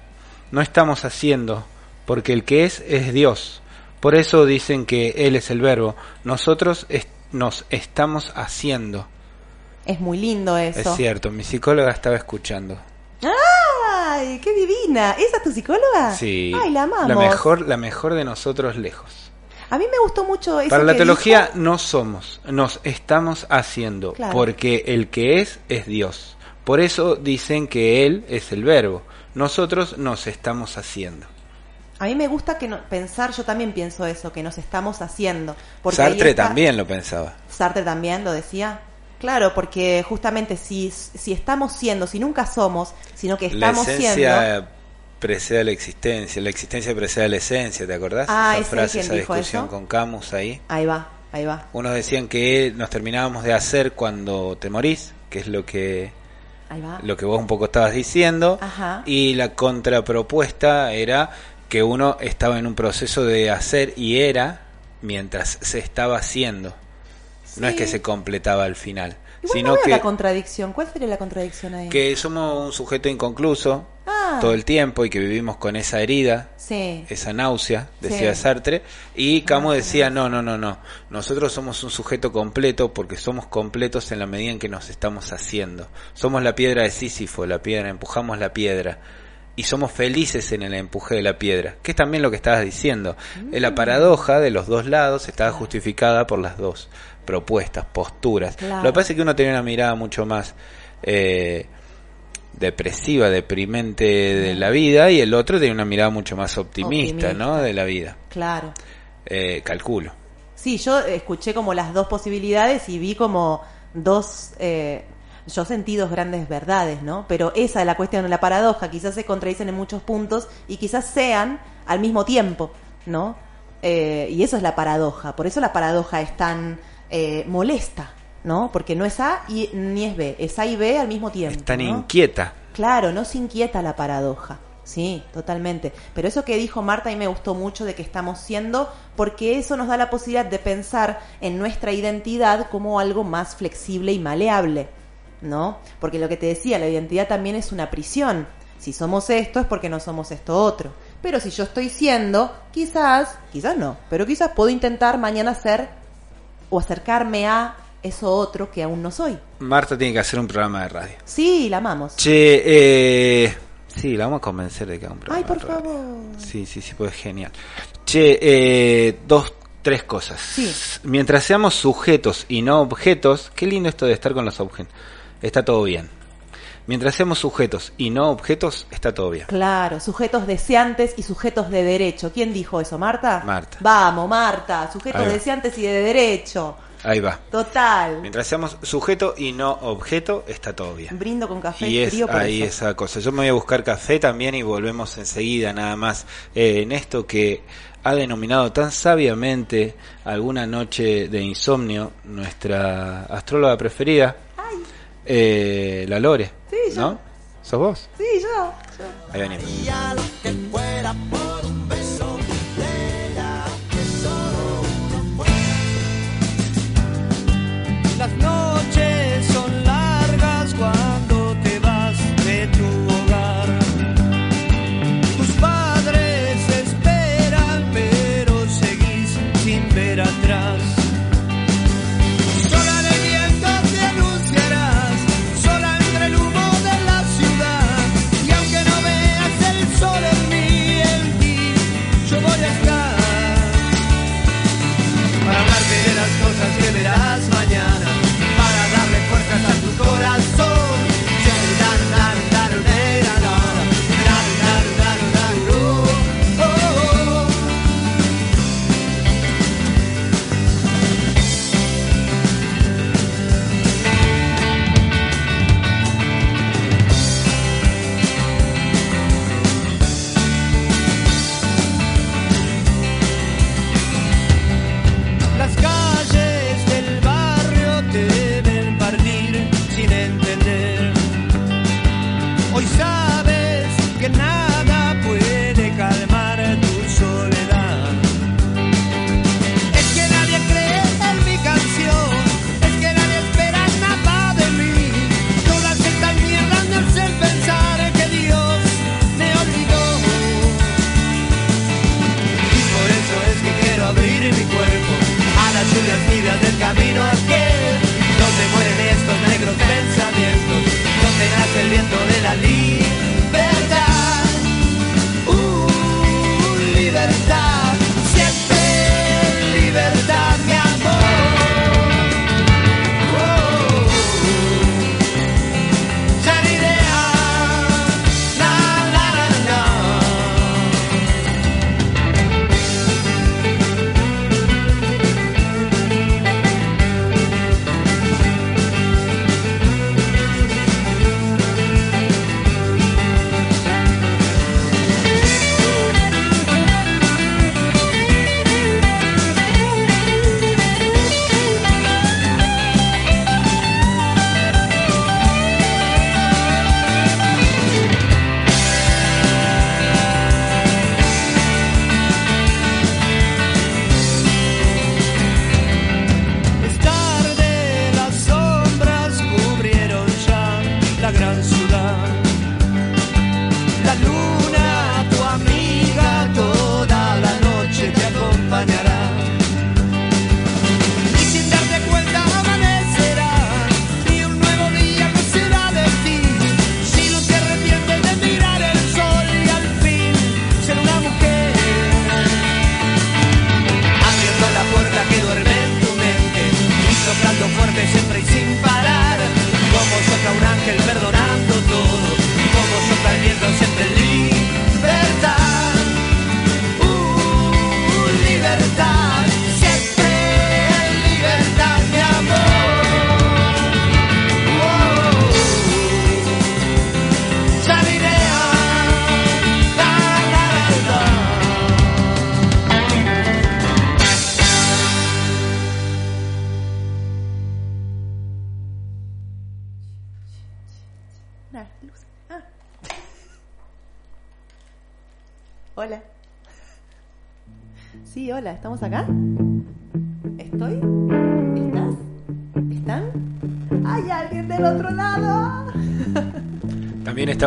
C: no estamos haciendo, porque el que es es Dios. Por eso dicen que Él es el verbo. Nosotros es- nos estamos haciendo.
B: es muy lindo eso.
C: Es cierto, mi psicóloga estaba escuchando.
B: ¡Ay, qué divina! ¿Esa es tu psicóloga?
C: Sí,
B: ¡Ay, la amamos!
C: la mejor, la mejor de nosotros lejos.
B: A mí me gustó mucho eso
C: Para la
B: que
C: teología
B: dijo.
C: no somos, nos estamos haciendo,
B: Claro.
C: porque el que es es Dios. Por eso dicen que Él es el verbo. Nosotros nos estamos haciendo.
B: A mí me gusta que no- pensar, yo también pienso eso, que nos estamos haciendo. Porque
C: Sartre
B: está-
C: también lo pensaba.
B: Sartre también lo decía. Claro, porque justamente si, si estamos siendo, si nunca somos, sino que
C: La
B: estamos siendo...
C: esencia precede a la existencia, la existencia precede a la esencia, ¿te acordás?
B: Ah,
C: esa
B: ¿es él
C: frase, esa discusión
B: eso?
C: con Camus ahí.
B: Ahí va, ahí va.
C: Unos decían que nos terminábamos de hacer cuando te morís, que es lo que lo que vos un poco estabas diciendo,
B: Ajá.
C: y la contrapropuesta era que uno estaba en un proceso de hacer y era mientras se estaba haciendo. No es que se completaba al final,
B: Igual
C: sino
B: no
C: que,
B: la contradicción. ¿Cuál sería la contradicción ahí?
C: que somos un sujeto inconcluso
B: Ah.
C: todo el tiempo y que vivimos con esa herida,
B: Sí.
C: esa náusea, decía
B: Sí.
C: Sartre, y Camus
B: Ah,
C: decía, no, no, no, no, nosotros somos un sujeto completo porque somos completos en la medida en que nos estamos haciendo. Somos la piedra de Sísifo, la piedra, empujamos la piedra. Y somos felices en el empuje de la piedra, que es también lo que estabas diciendo.
B: Mm.
C: La paradoja de los dos lados estaba justificada por las dos propuestas, posturas.
B: Claro.
C: Lo que pasa es que uno tenía una mirada mucho más eh, depresiva, deprimente de la vida, y el otro tiene una mirada mucho más optimista,
B: Optimista.
C: ¿no? De la vida.
B: Claro.
C: Eh, calculo.
B: Sí, yo escuché como las dos posibilidades y vi como dos, eh, yo sentí dos grandes verdades, ¿no? Pero esa es la cuestión, la paradoja, quizás se contradicen en muchos puntos y quizás sean al mismo tiempo, ¿no? Eh, y eso es la paradoja, por eso la paradoja es tan eh, molesta, ¿no? Porque no es A y, ni es B, es A y B al mismo tiempo.
C: Es tan
B: ¿no?
C: inquieta.
B: Claro, no se inquieta la paradoja. Sí, totalmente. Pero eso que dijo Marta mí me gustó mucho de que estamos siendo, porque eso nos da la posibilidad de pensar en nuestra identidad como algo más flexible y maleable, ¿no? Porque lo que te decía, la identidad también es una prisión. Si somos esto es porque no somos esto otro. Pero si yo estoy siendo, quizás, quizás no, pero quizás puedo intentar mañana ser o acercarme a eso otro que aún no soy.
C: Marta tiene que hacer un programa de radio.
B: Sí, la amamos.
C: Che, eh, sí, la vamos a convencer de que haga un programa
B: Ay, por
C: de radio.
B: favor.
C: Sí, sí, sí, pues genial. Che, eh, dos, tres cosas.
B: Sí.
C: Mientras seamos sujetos y no objetos, qué lindo esto de estar con los objetos. Está todo bien. Mientras seamos sujetos y no objetos, está todo bien.
B: Claro, sujetos deseantes y sujetos de derecho. ¿Quién dijo eso, Marta?
C: Marta.
B: Vamos, Marta, sujetos deseantes y de derecho.
C: Ahí va.
B: Total.
C: Mientras seamos sujeto y no objeto, está todo bien.
B: Brindo con café
C: Y es
B: frío por
C: ahí
B: eso.
C: esa cosa. Yo me voy a buscar café también y volvemos enseguida nada más eh, en esto que ha denominado tan sabiamente alguna noche de insomnio nuestra astróloga preferida, eh, la Lore.
B: Sí, yo.
C: ¿No? ¿Sos vos?
B: sí, yo. yo.
C: Ahí venimos.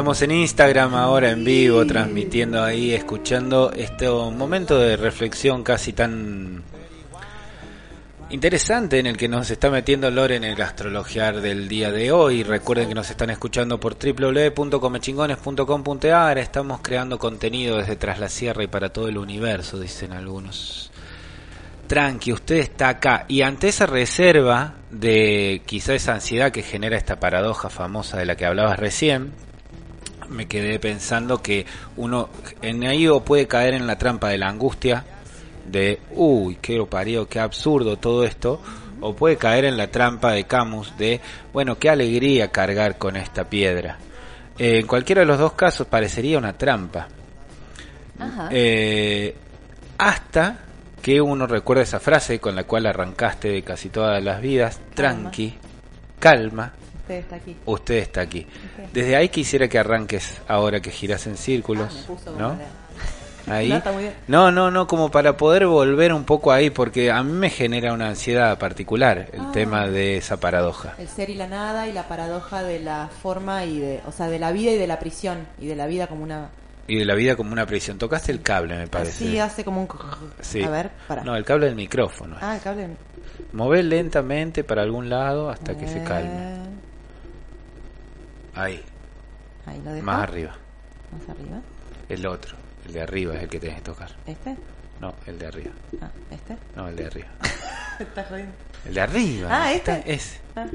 B: Estamos
C: en Instagram ahora en vivo, transmitiendo ahí, escuchando este momento de reflexión casi tan interesante en el que nos está metiendo Lore en el astrologiar del día de hoy. Recuerden que nos están escuchando por www.comechingones.com.ar. Estamos creando contenido desde Tras la Sierra y para todo el universo, dicen algunos. Tranqui, usted está acá. Y ante esa reserva de quizá esa ansiedad que genera esta paradoja famosa de la que hablabas recién, me quedé pensando que uno en ahí o puede caer en la trampa de la angustia, de uy, qué parió, qué absurdo todo esto, o puede caer en la trampa de Camus de bueno, qué alegría cargar con esta piedra. Eh, en cualquiera de los dos casos parecería una trampa.
B: Ajá.
C: Eh, hasta que uno recuerda esa frase con la cual arrancaste de casi todas las vidas, tranqui, calma,
B: Usted está aquí.
C: usted está aquí. Desde ahí quisiera que arranques ahora que giras en círculos,
B: Ah, me puso como
C: ¿no? Ahí.
B: No.
C: No, no, no, como para poder volver un poco ahí, porque a mí me genera una ansiedad particular el
B: Ah.
C: tema de esa paradoja.
B: El ser y la nada y la paradoja de la forma y de, o sea, de la vida y de la prisión y de la vida como una
C: Y de la vida como una prisión. Tocaste el cable, me parece.
B: así hace como un
C: Sí.
B: a ver, para.
C: No, el cable del micrófono.
B: Ah, el cable.
C: Mové lentamente para algún lado hasta que se calme. Ahí,
B: Ahí lo dejo.
C: más arriba.
B: Más arriba.
C: El otro, el de arriba es el que tenés que tocar.
B: Este.
C: No, el de arriba.
B: Ah, este.
C: No, el de arriba.
B: Estás jodiendo.
C: El de arriba.
B: Ah,
C: está-
B: este.
C: Ese.
B: Ah.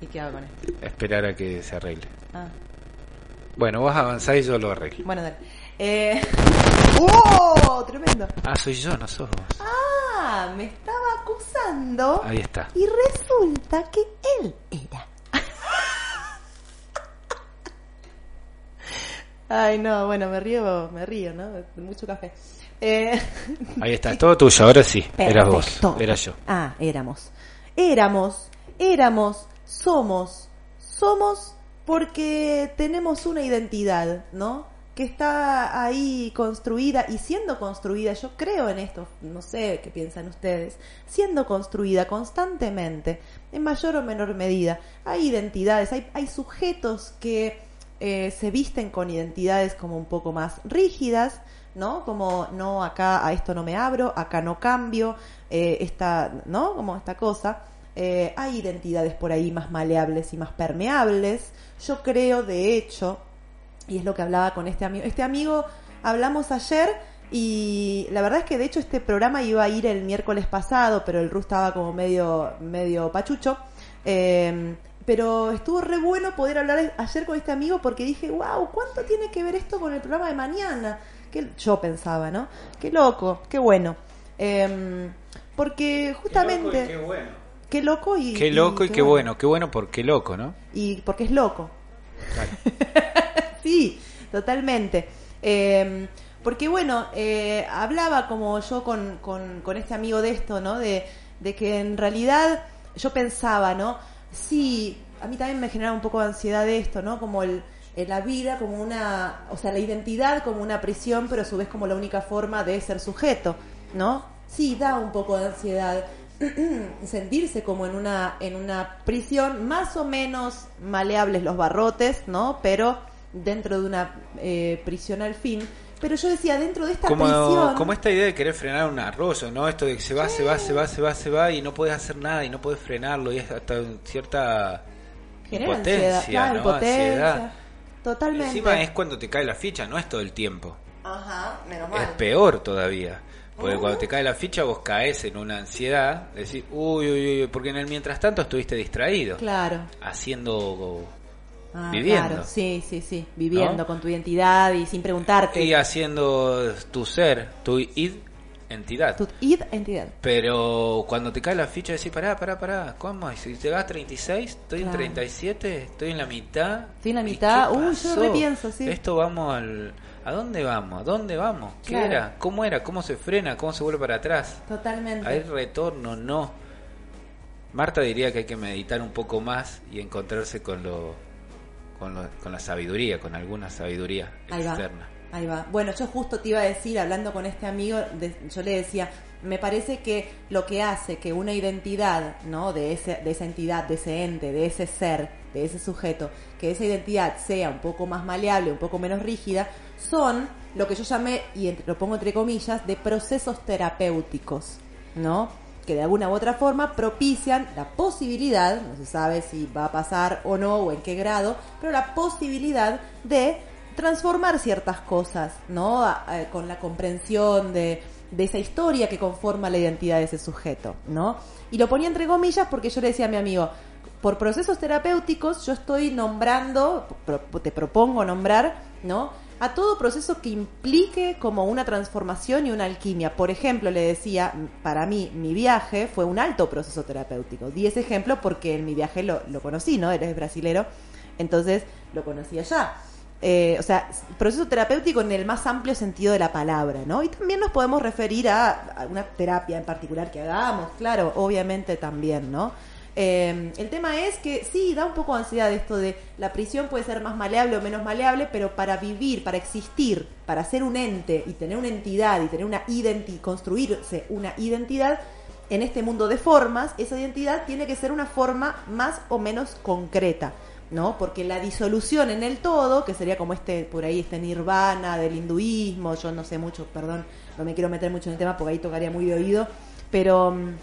B: ¿Y qué hago con este?
C: Esperar a que se arregle.
B: Ah.
C: Bueno, vos avanzás y yo lo arreglo.
B: Bueno, dale. Eh... ¡Oh! Tremendo.
C: Ah, soy yo, no sos vos.
B: Ah, me estaba acusando.
C: Ahí está.
B: Y resulta que él era. Ay, no, bueno, me río, me río, ¿no? Mucho café. Eh,
C: Ahí está, es todo tuyo. Ahora sí, eras vos, era yo.
B: Ah, éramos. Éramos, éramos, somos. Somos porque tenemos una identidad, ¿no? Que está ahí construida y siendo construida, yo creo en esto, no sé qué piensan ustedes, siendo construida constantemente, en mayor o menor medida. Hay identidades, hay, hay sujetos que eh, se visten con identidades como un poco más rígidas, ¿no? Como, no, acá a esto no me abro, acá no cambio, eh, esta, ¿no? Como esta cosa. Eh, hay identidades por ahí más maleables y más permeables. Yo creo, de hecho, y es lo que hablaba con este amigo. Este amigo hablamos ayer y la verdad es que de hecho este programa iba a ir el miércoles pasado, pero el Ru estaba como medio, medio pachucho. Eh, pero estuvo re bueno poder hablar ayer con este amigo porque dije, wow, ¿cuánto tiene que ver esto con el programa de mañana? Que yo pensaba, ¿no? Qué loco, qué bueno. Eh, porque justamente...
C: bueno.
B: Qué loco y...
C: Qué loco y qué bueno. Qué bueno por qué loco, ¿no?
B: Y porque es loco.
C: Claro.
B: Sí, totalmente. Eh, porque bueno, eh, hablaba como yo con, con, con este amigo de esto, ¿no? De, de que en realidad yo pensaba, ¿no? Sí, a mí también me genera un poco de ansiedad esto, ¿no? Como el, el la vida como una, o sea, la identidad como una prisión, pero a su vez como la única forma de ser sujeto, ¿no? Sí, da un poco de ansiedad sentirse como en una en una prisión más o menos maleables los barrotes no pero dentro de una eh, prisión al fin pero yo decía dentro de esta
C: Como,
B: prisión
C: como esta idea de querer frenar un arroyo, ¿no? Esto de que se va, se va, se va, se va, se va y no puedes hacer nada y no puedes frenarlo y es hasta cierta
B: genera
C: impotencia,
B: ansiedad
C: ¿no?
B: impotencia
C: Ansiedad.
B: totalmente
C: Encima es cuando te cae la ficha, no es todo el tiempo.
B: ajá menos
C: Es
B: mal
C: peor todavía. Porque
B: Oh.
C: cuando te cae la ficha vos caes en una ansiedad, decís, uy, uy, uy, porque en el mientras tanto estuviste distraído,
B: claro
C: haciendo
B: Ah,
C: Viviendo.
B: claro. sí sí sí viviendo
C: ¿No?
B: con tu identidad y sin preguntarte
C: y haciendo tu ser, tu id, entidad.
B: tu identidad
C: Pero cuando te cae la ficha decís, pará, pará, pará, ¿cómo? Si te vas 36, estoy
B: Claro.
C: en 37, estoy en la mitad.
B: Estoy en la
C: ¿Y
B: mitad. Uy, yo
C: pasó?
B: repienso, sí.
C: Esto vamos al... ¿A dónde vamos? ¿A dónde vamos? ¿Qué
B: Claro.
C: era? ¿Cómo era? ¿Cómo se frena? ¿Cómo se vuelve para atrás?
B: totalmente
C: ¿Hay retorno? No. Marta diría que hay que meditar un poco más y encontrarse con lo con, lo- con la sabiduría, con alguna sabiduría
B: Ahí va.
C: externa.
B: Ahí va. Bueno, yo justo te iba a decir, hablando con este amigo, de- yo le decía, me parece que lo que hace que una identidad, ¿no? De, ese, de esa entidad, de ese ente, de ese ser, de ese sujeto, que esa identidad sea un poco más maleable, un poco menos rígida, son lo que yo llamé, y entre- lo pongo entre comillas, de procesos terapéuticos, ¿no? Que de alguna u otra forma propician la posibilidad, no se sabe si va a pasar o no, o en qué grado, pero la posibilidad de transformar ciertas cosas, ¿no? Con la comprensión de, de esa historia que conforma la identidad de ese sujeto, ¿no? Y lo ponía entre comillas porque yo le decía a mi amigo, por procesos terapéuticos yo estoy nombrando, te propongo nombrar, ¿no? A todo proceso que implique como una transformación y una alquimia. Por ejemplo, le decía, para mí, mi viaje fue un alto proceso terapéutico. Di ese ejemplo porque en mi viaje lo, lo conocí, ¿no? Eres brasilero, entonces lo conocí allá. Eh, o sea, proceso terapéutico en el más amplio sentido de la palabra, ¿no? Y también nos podemos referir a, a una terapia en particular que hagamos, claro, obviamente también, ¿no? Eh, el tema es que sí, da un poco de ansiedad esto de la prisión puede ser más maleable o menos maleable, pero para vivir, para existir, para ser un ente y tener una entidad y tener una identidad, construirse una identidad en este mundo de formas, esa identidad tiene que ser una forma más o menos concreta. ¿no? Porque la disolución en el todo, que sería como este, por ahí este nirvana del hinduismo, yo no sé mucho, perdón, no me quiero meter mucho en el tema porque ahí tocaría muy de oído, pero mm,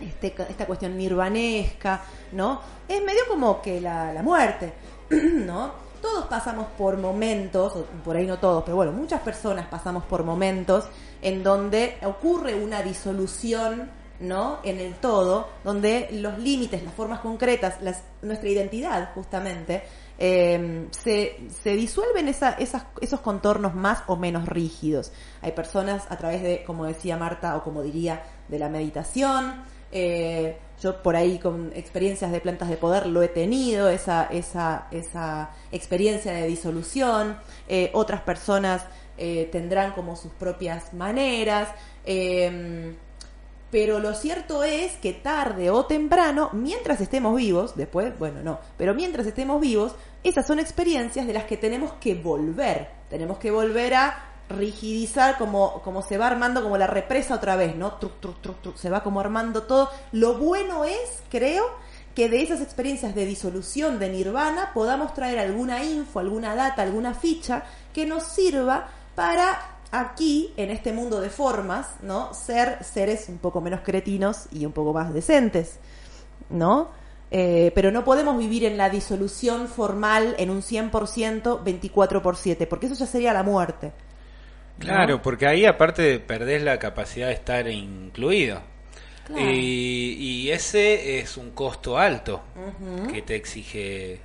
B: este, esta cuestión nirvanesca, ¿no? Es medio como que la, la muerte, ¿no? Todos pasamos por momentos, por ahí no todos, pero bueno, muchas personas pasamos por momentos en donde ocurre una disolución ¿no? En el todo, donde los límites, las formas concretas, las, nuestra identidad, justamente, eh, se, se disuelven esa, esas, esos contornos más o menos rígidos. Hay personas a través de, como decía Marta, o como diría, de la meditación. Eh, yo por ahí con experiencias de plantas de poder lo he tenido, esa, esa, esa experiencia de disolución. Eh, otras personas eh, tendrán como sus propias maneras. Eh, pero lo cierto es que tarde o temprano, mientras estemos vivos, después, bueno, no, pero mientras estemos vivos, esas son experiencias de las que tenemos que volver. Tenemos que volver a rigidizar como, como se va armando como la represa otra vez, ¿no? Se va como armando todo. Lo bueno es, creo, que de esas experiencias de disolución de nirvana podamos traer alguna info, alguna data, alguna ficha que nos sirva para aquí, en este mundo de formas, ¿no? Ser seres un poco menos cretinos y un poco más decentes, ¿no? Eh, pero no podemos vivir en la disolución formal en un 100% 24 por 7, porque eso ya sería la muerte. ¿No?
C: Claro, porque ahí aparte perdés la capacidad de estar incluido.
B: Claro.
C: Y, y ese es un costo alto que te exige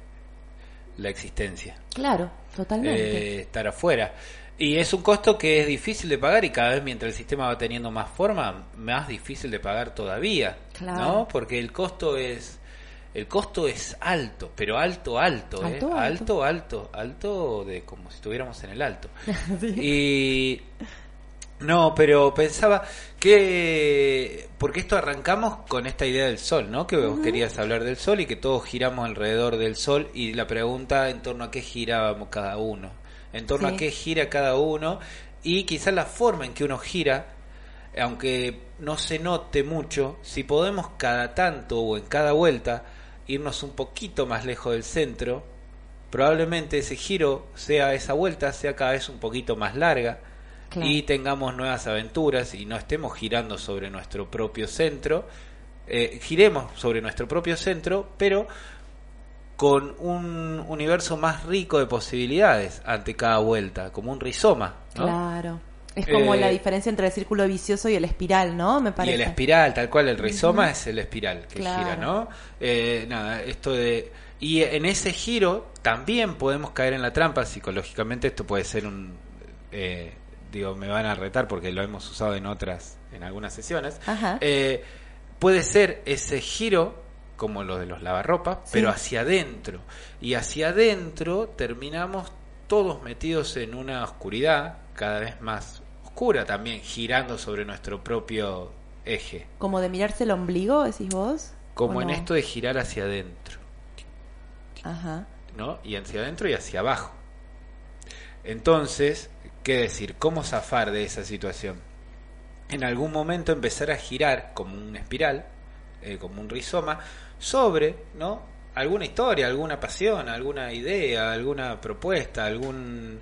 C: la existencia,
B: Claro, totalmente.
C: eh, estar afuera. Y es un costo que es difícil de pagar y cada vez mientras el sistema va teniendo más forma, más difícil de pagar todavía,
B: Claro.
C: ¿no? Porque el costo es el costo es alto, pero alto, alto, ¿eh?
B: Alto,
C: alto,
B: alto.
C: alto, alto de como si estuviéramos en el alto. Y no, pero pensaba que porque esto arrancamos con esta idea del sol, ¿no? Que vos querías hablar del sol y que todos giramos alrededor del sol y la pregunta en torno a qué girábamos cada uno, en torno
B: Sí.
C: a qué gira cada uno y quizás la forma en que uno gira, aunque no se note mucho, si podemos cada tanto o en cada vuelta irnos un poquito más lejos del centro, probablemente ese giro sea esa vuelta sea cada vez un poquito más larga
B: Claro.
C: y tengamos nuevas aventuras y no estemos girando sobre nuestro propio centro, eh, giremos sobre nuestro propio centro, pero con un universo más rico de posibilidades ante cada vuelta, como un rizoma. ¿no?
B: Claro. Es como
C: Eh,
B: la diferencia entre el círculo vicioso y el espiral, ¿no? Me
C: Y
B: parece.
C: el espiral, tal cual, el rizoma es el espiral que
B: Claro.
C: gira, ¿no? Eh, nada, esto de... Y en ese giro también podemos caer en la trampa, psicológicamente esto puede ser un... eh, digo, me van a retar porque lo hemos usado en otras, en algunas sesiones.
B: Ajá.
C: Eh, puede ser ese giro, como lo de los lavarropas,
B: Sí.
C: pero hacia adentro. Y hacia adentro terminamos todos metidos en una oscuridad cada vez más oscura también, girando sobre nuestro propio eje.
B: Como de mirarse el ombligo, decís vos.
C: Como
B: ¿O
C: en
B: no?
C: esto de girar hacia adentro.
B: Ajá.
C: ¿no? Y hacia adentro y hacia abajo. Entonces, ¿qué decir? ¿Cómo zafar de esa situación? En algún momento empezar a girar como una espiral, eh, como un rizoma, sobre, ¿no? Alguna historia, alguna pasión, alguna idea, alguna propuesta, algún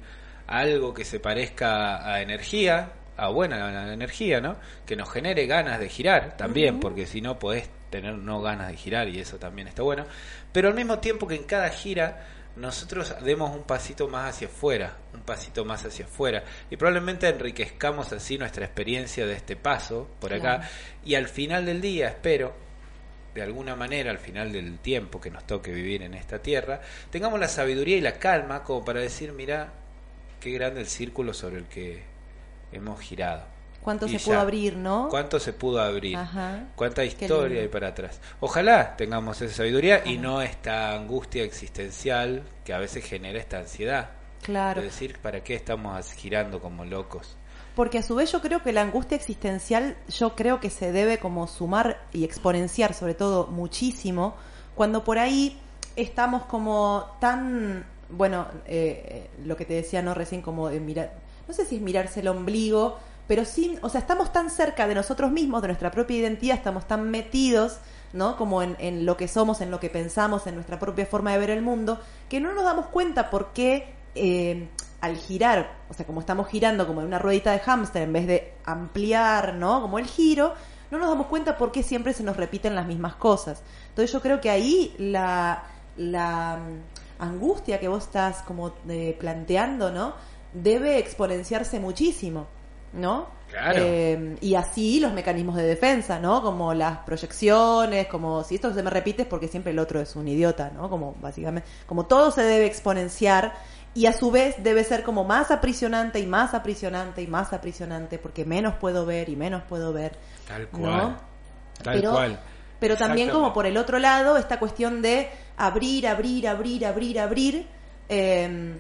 C: algo que se parezca a energía, a buena energía, ¿no? Que nos genere ganas de girar también, porque si no podés tener no ganas de girar y eso también está bueno. Pero al mismo tiempo que en cada gira nosotros demos un pasito más hacia afuera, un pasito más hacia afuera y probablemente enriquezcamos así nuestra experiencia de este paso por acá
B: Claro.
C: y al final del día, espero, de alguna manera, al final del tiempo que nos toque vivir en esta tierra, tengamos la sabiduría y la calma como para decir, mira, qué grande el círculo sobre el que hemos girado.
B: ¿Cuánto
C: Y
B: se
C: ya.
B: pudo abrir, no?
C: ¿Cuánto se pudo abrir?
B: Ajá.
C: ¿Cuánta historia hay para atrás? Ojalá tengamos esa sabiduría y no esta angustia existencial que a veces genera esta ansiedad.
B: Claro.
C: De decir, ¿para qué estamos girando como locos?
B: Porque a su vez yo creo que la angustia existencial, yo creo que se debe como sumar y exponenciar sobre todo muchísimo, cuando por ahí estamos como tan, bueno, eh, eh, lo que te decía no recién como de mirar, no sé si es mirarse el ombligo, pero sí, o sea, estamos tan cerca de nosotros mismos, de nuestra propia identidad, estamos tan metidos, ¿no? Como en, en lo que somos, en lo que pensamos, en nuestra propia forma de ver el mundo, que no nos damos cuenta por qué eh, al girar, o sea, como estamos girando como en una ruedita de hámster, en vez de ampliar, ¿no? Como el giro, no nos damos cuenta por qué siempre se nos repiten las mismas cosas. Entonces yo creo que ahí la, la angustia que vos estás como eh, planteando, ¿no? Debe exponenciarse muchísimo, ¿no?
C: Claro.
B: Eh, y así los mecanismos de defensa, ¿no? Como las proyecciones, como si esto se me repite es porque siempre el otro es un idiota, ¿no? Como básicamente, como todo se debe exponenciar y a su vez debe ser como más aprisionante y más aprisionante y más aprisionante porque menos puedo ver y menos puedo ver.
C: Tal
B: ¿no?
C: cual. Tal
B: pero,
C: cual.
B: Pero también como por el otro lado, esta cuestión de abrir, abrir, abrir, abrir, abrir. eh,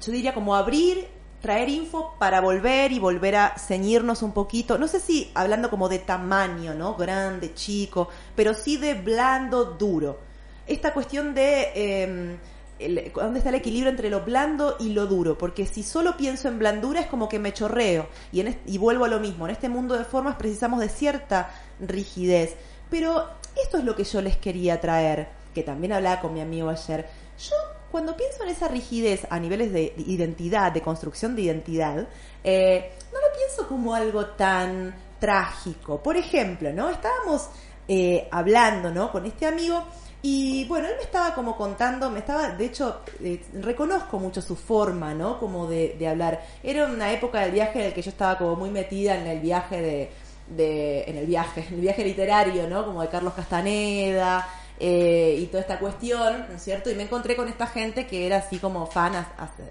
B: yo diría como abrir, traer info para volver y volver a ceñirnos un poquito. No sé si hablando como de tamaño, ¿no? Grande, chico, pero sí de blando, duro. Esta cuestión de... el- ¿Dónde está el equilibrio entre lo blando y lo duro? Porque si solo pienso en blandura es como que me chorreo y, en y vuelvo a lo mismo. En este mundo de formas precisamos de cierta rigidez. Pero esto es lo que yo les quería traer, que también hablaba con mi amigo ayer. Yo cuando pienso en esa rigidez a niveles de identidad, de construcción de identidad, eh, no lo pienso como algo tan trágico. Por ejemplo, ¿no? Estábamos eh, hablando, ¿no? Con este amigo y bueno, él me estaba como contando, me estaba, de hecho, eh, reconozco mucho su forma, ¿no? Como de, de hablar. Era una época del viaje en el que yo estaba como muy metida en el viaje de, de en el viaje, en el viaje literario, ¿no? Como de Carlos Castaneda eh, y toda esta cuestión, ¿no es cierto? Y me encontré con esta gente que era así como fan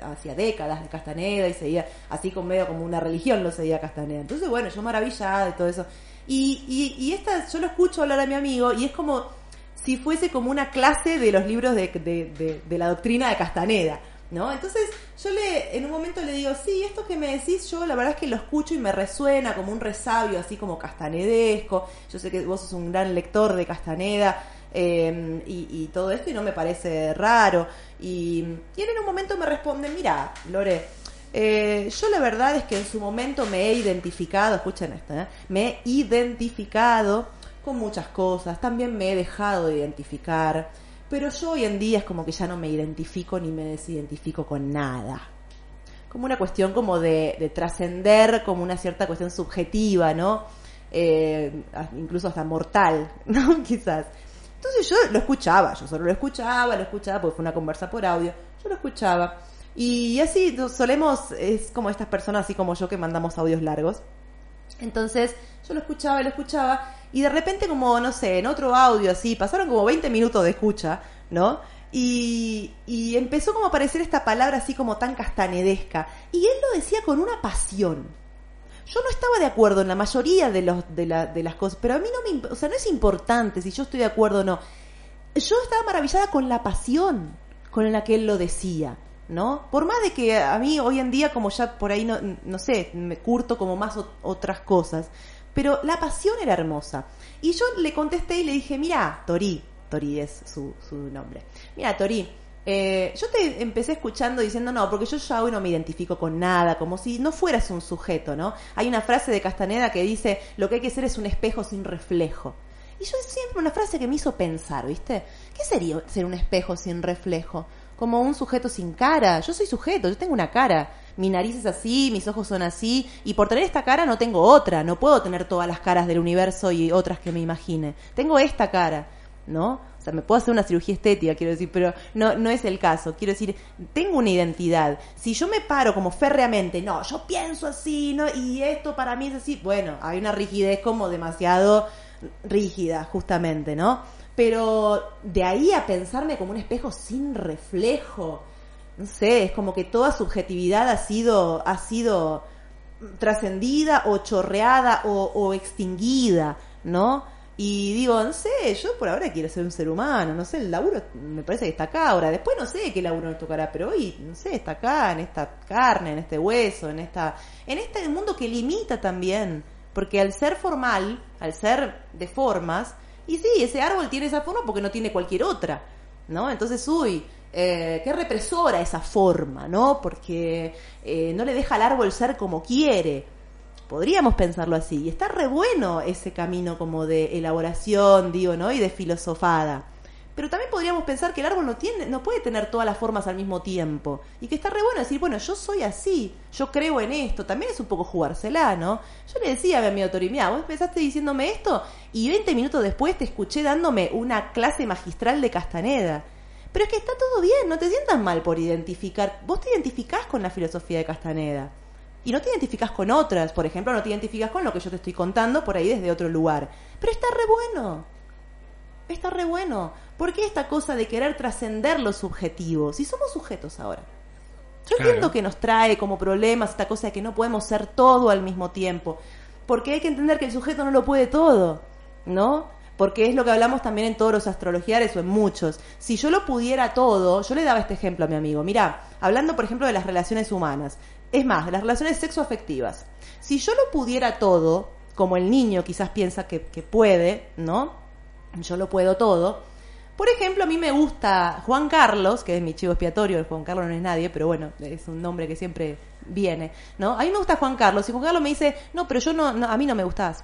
B: hacía décadas de Castaneda y seguía así con medio como una religión lo seguía Castaneda. Entonces, bueno, yo maravillada de todo eso. Y, y, y esta, yo lo escucho hablar a mi amigo y es como si fuese como una clase de los libros de, de- de la doctrina de Castaneda, ¿no? Entonces yo le, en un momento le digo, sí, esto que me decís, yo la verdad es que lo escucho y me resuena como un resabio, así como castanedesco, yo sé que vos sos un gran lector de Castaneda, eh, y, todo esto y no me parece raro. Y, y él en un momento me responde, mira, Lore, eh, yo la verdad es que en su momento me he identificado, escuchen esto, ¿eh? me he identificado con muchas cosas, también me he dejado de identificar, pero yo hoy en día es como que ya no me identifico ni me desidentifico con nada. Como una cuestión como de, de trascender, como una cierta cuestión subjetiva, ¿no? Eh, incluso hasta mortal, ¿no? Quizás. Entonces yo lo escuchaba, yo solo lo escuchaba, lo escuchaba, porque fue una conversa por audio, yo lo escuchaba. Y así solemos, es como estas personas así como yo que mandamos audios largos. Entonces yo lo escuchaba, lo escuchaba, y de repente como, no sé, en otro audio así, pasaron como 20 minutos de escucha, ¿no? Y, y empezó como a aparecer esta palabra así como tan castanedesca. Y él lo decía con una pasión. Yo no estaba de acuerdo en la mayoría de, los, de, la- de las cosas, pero a mí no me... O sea, no es importante si yo estoy de acuerdo o no. Yo estaba maravillada con la pasión con la que él lo decía, ¿no? Por más de que a mí hoy en día, como ya por ahí, no, no sé, me curto como más ot- otras cosas, pero la pasión era hermosa. Y yo le contesté y le dije, mira, Tori, Tori es su, su nombre. Mira, Tori, eh, yo te empecé escuchando diciendo no, porque yo ya hoy no me identifico con nada, como si no fueras un sujeto, ¿no? Hay una frase de Castaneda que dice, lo que hay que ser es un espejo sin reflejo. Y yo siempre una frase que me hizo pensar, ¿viste? ¿Qué sería ser un espejo sin reflejo? Como un sujeto sin cara. Yo soy sujeto, yo tengo una cara. Mi nariz es así, mis ojos son así, y por tener esta cara no tengo otra. No puedo tener todas las caras del universo y otras que me imagine. Tengo esta cara, ¿no? O sea, me puedo hacer una cirugía estética, quiero decir, pero no, no es el caso. Quiero decir, tengo una identidad. Si yo me paro como férreamente, no, yo pienso así, ¿no? Y esto para mí es así, bueno, hay una rigidez como demasiado rígida, justamente, ¿no? Pero de ahí a pensarme como un espejo sin reflejo, no sé, es como que toda subjetividad ha sido, ha sido trascendida o chorreada o, o extinguida, ¿no? Y digo, no sé, yo por ahora quiero ser un ser humano, no sé, el laburo me parece que está acá ahora, después no sé qué laburo nos tocará, pero hoy, no sé, está acá, en esta carne, en este hueso, en esta, en este mundo que limita también, porque al ser formal, al ser de formas, y sí, ese árbol tiene esa forma porque no tiene cualquier otra, ¿no? Entonces, uy, eh, qué represora esa forma, ¿no? Porque eh, no le deja al árbol ser como quiere. Podríamos pensarlo así. Y está re bueno ese camino como de elaboración, digo, ¿no? Y de filosofada. Pero también podríamos pensar que el árbol no tiene, no puede tener todas las formas al mismo tiempo. Y que está re bueno decir, bueno, yo soy así, yo creo en esto. También es un poco jugársela, ¿no? Yo le decía a mi amigo Tori, vos empezaste diciéndome esto y 20 minutos después te escuché dándome una clase magistral de Castaneda. Pero es que está todo bien, no te sientas mal por identificar. Vos te identificás con la filosofía de Castaneda. Y no te identificás con otras. Por ejemplo, no te identificás con lo que yo te estoy contando por ahí desde otro lugar. Pero está re bueno. Está re bueno. ¿Por qué esta cosa de querer trascender los subjetivos? Si somos sujetos ahora. Yo
C: Claro.
B: entiendo que nos trae como problemas esta cosa de que no podemos ser todo al mismo tiempo. Porque hay que entender que el sujeto no lo puede todo, ¿no? Porque es lo que hablamos también en todos los astrologiares o en muchos. Si yo lo pudiera todo, yo le daba este ejemplo a mi amigo. Mirá, hablando por ejemplo de las relaciones humanas. Es más, de las relaciones sexoafectivas. Si yo lo pudiera todo, como el niño quizás piensa que, puede, ¿no? Yo lo puedo todo. Por ejemplo, a mí me gusta Juan Carlos, que es mi chivo expiatorio, el Juan Carlos no es nadie, pero bueno, es un nombre que siempre viene, ¿no? A mí me gusta Juan Carlos y Juan Carlos me dice, no, pero yo no, a mí no me gustás.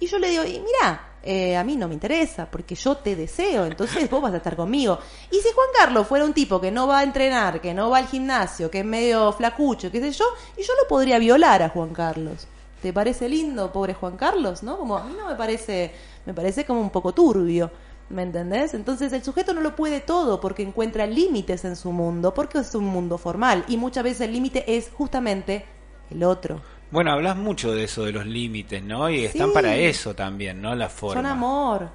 B: Y yo le digo, y mira, eh, a mí no me interesa, porque yo te deseo, entonces vos vas a estar conmigo. Y si Juan Carlos fuera un tipo que no va a entrenar, que no va al gimnasio, que es medio flacucho, qué sé yo, y yo lo podría violar a Juan Carlos. ¿Te parece lindo, pobre Juan Carlos? ¿No? Como a mí no me parece, me parece como un poco turbio. ¿Me entendés? Entonces el sujeto no lo puede todo porque encuentra límites en su mundo, porque es un mundo formal y muchas veces el límite es justamente el otro.
C: Bueno, hablas mucho de eso, de los límites, ¿no? Y están
B: Sí.
C: para eso también, ¿no? La forma.
B: Son amor,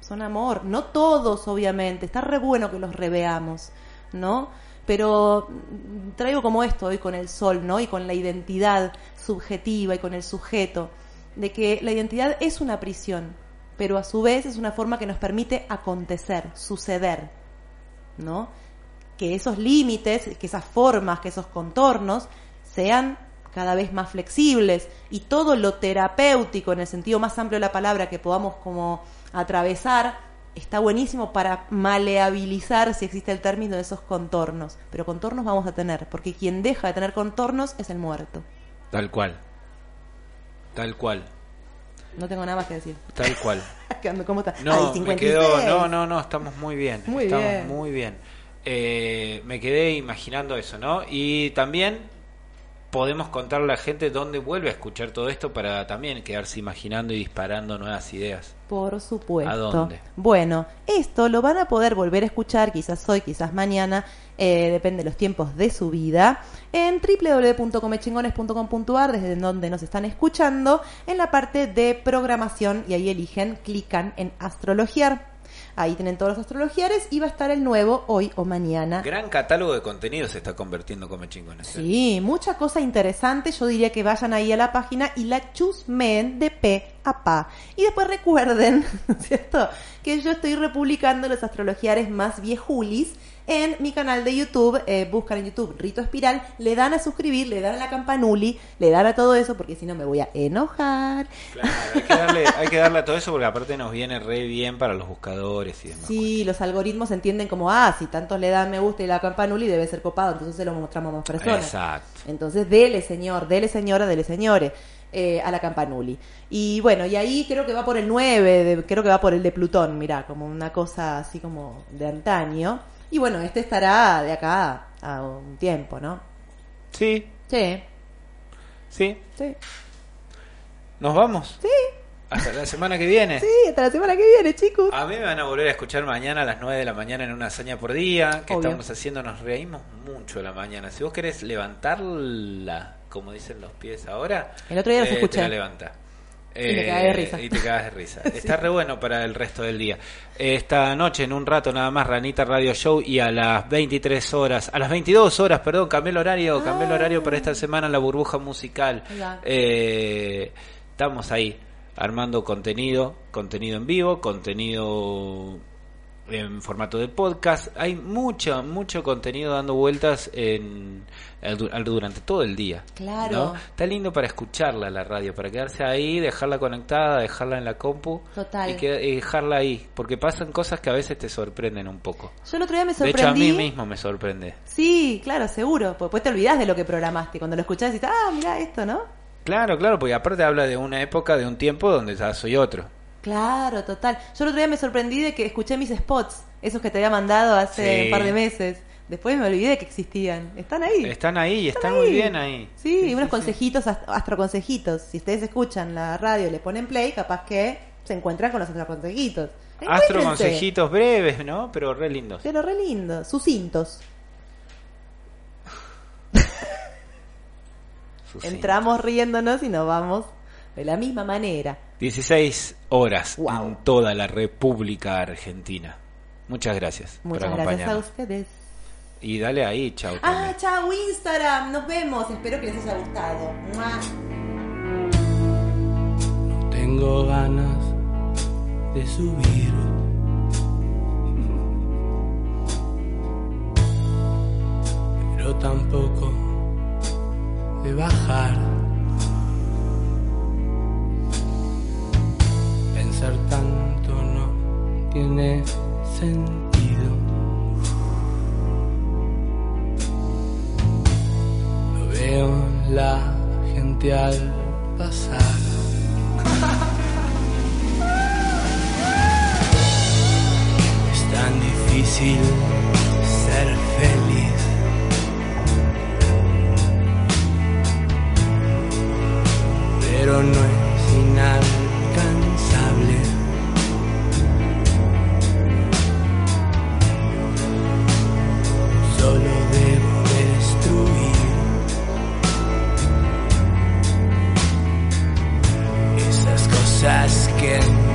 B: son amor. No todos, obviamente. Está re bueno que los reveamos, ¿no? Pero mm, traigo como esto hoy con el sol, ¿no? Y con la identidad subjetiva y con el sujeto, de que la identidad es una prisión, pero a su vez es una forma que nos permite acontecer, suceder, ¿no? Que esos límites, que esas formas, que esos contornos sean cada vez más flexibles y todo lo terapéutico en el sentido más amplio de la palabra que podamos como atravesar está buenísimo para maleabilizar si existe el término de esos contornos, pero contornos vamos a tener, porque quien deja de tener contornos es el muerto.
C: Tal cual. Tal cual.
B: No tengo nada más que decir.
C: Tal cual.
B: ¿Cómo está?
C: No,
B: Ay,
C: me
B: 56.
C: quedó, no, no, no, estamos muy bien.
B: Muy
C: estamos
B: bien.
C: muy bien. Eh, me quedé imaginando eso, ¿no? Y también podemos contarle a la gente dónde vuelve a escuchar todo esto para también quedarse imaginando y disparando nuevas ideas.
B: Por supuesto.
C: ¿A dónde?
B: Bueno, esto lo van a poder volver a escuchar, quizás hoy, quizás mañana, eh, depende de los tiempos de su vida, en www.comechingones.com.ar, desde donde nos están escuchando, en la parte de programación, y ahí eligen, clican en astrologiar. Ahí tienen todos los astrologiares y va a estar el nuevo hoy o mañana.
C: Gran catálogo de contenido se está convirtiendo como chingones. ¿eh?
B: Sí, mucha cosa interesante. Yo diría que vayan ahí a la página y la chusmen de pe a pa. Y después recuerden, ¿cierto? Que yo estoy republicando los astrologiares más viejulis en mi canal de YouTube, eh, buscan en YouTube Rito Espiral, le dan a suscribir, le dan a la campanuli, le dan a todo eso, porque si no me voy a enojar.
C: Claro, hay que, darle, hay que darle a todo eso porque aparte nos viene re bien para los buscadores y demás.
B: Sí, los algoritmos entienden como, ah, si tantos le dan me gusta y la campanuli debe ser copado, entonces se lo mostramos a más personas.
C: Exacto.
B: Entonces, dele señor, dele señora, dele señores eh, a la campanuli. Y bueno, y ahí creo que va por el 9, de- creo que va por el de Plutón, mirá, como una cosa así como de antaño. Y bueno, este estará de acá a un tiempo, ¿no?
C: Sí,
B: Sí,
C: sí.
B: sí,
C: ¿Nos vamos?
B: sí,
C: Hasta la semana que viene.
B: sí, hasta la semana que viene, chicos.
C: A mí me van a volver a escuchar mañana a las 9 de la mañana en una hazaña por día que
B: Obvio.
C: estamos haciendo, nos reímos mucho a la mañana. Si vos querés levantarla, como dicen los pies ahora,
B: El otro día los
C: eh,
B: escuché.
C: Te la levanta.
B: Y me cagué de risa.
C: Y te cagas de risa. Está re bueno para el resto del día. Esta noche, en un rato nada más, Ranita Radio Show y a las 23 horas, a las 22 horas, perdón, cambié el horario, cambié el horario para esta semana, la burbuja musical. Eh, estamos ahí armando contenido, contenido en vivo, contenido en formato de podcast. Hay mucho, mucho contenido dando vueltas en, durante todo el día.
B: Claro.
C: ¿no? Está lindo para escucharla la radio, para quedarse ahí, dejarla conectada, dejarla en la compu
B: Total.
C: y, que- y dejarla ahí, porque pasan cosas que a veces te sorprenden un poco.
B: Yo el otro día me
C: De hecho, a
B: sorprendí.
C: mí mismo me sorprende.
B: Sí, claro, seguro. Después te olvidás de lo que programaste. Cuando lo escuchás dices, ah, mira esto, ¿no?
C: Claro, claro, porque aparte habla de una época, de un tiempo donde ya soy otro.
B: Claro, total. Yo el otro día me sorprendí de que escuché mis spots, esos que te había mandado hace
C: Sí.
B: un par de meses. Después me olvidé que existían. Están ahí.
C: Están ahí y están
B: ahí.
C: muy bien ahí.
B: Sí, unos
C: sí.
B: consejitos, ast- astroconsejitos. Si ustedes escuchan la radio y le ponen play, capaz que se encuentran con los astroconsejitos.
C: Astro
B: Encuéntrense.
C: consejitos breves, ¿no? Pero re lindos.
B: Pero re lindo, sucintos.
C: Sucintos.
B: Entramos riéndonos y nos vamos de la misma manera.
C: 16 horas
B: Wow.
C: en toda la República Argentina. Muchas gracias
B: Muchas
C: por
B: gracias a
C: acompañarnos.
B: ustedes.
C: Y dale ahí, chau.
B: Ah, chao Instagram, nos vemos. Espero que les haya gustado. ¡Mua!
A: No tengo ganas de subir. Pero tampoco de bajar. pensar tanto no tiene sentido. No veo la gente al pasar. Es tan difícil ser feliz. Pero no es sin nada Solo debo destruir. Esas cosas que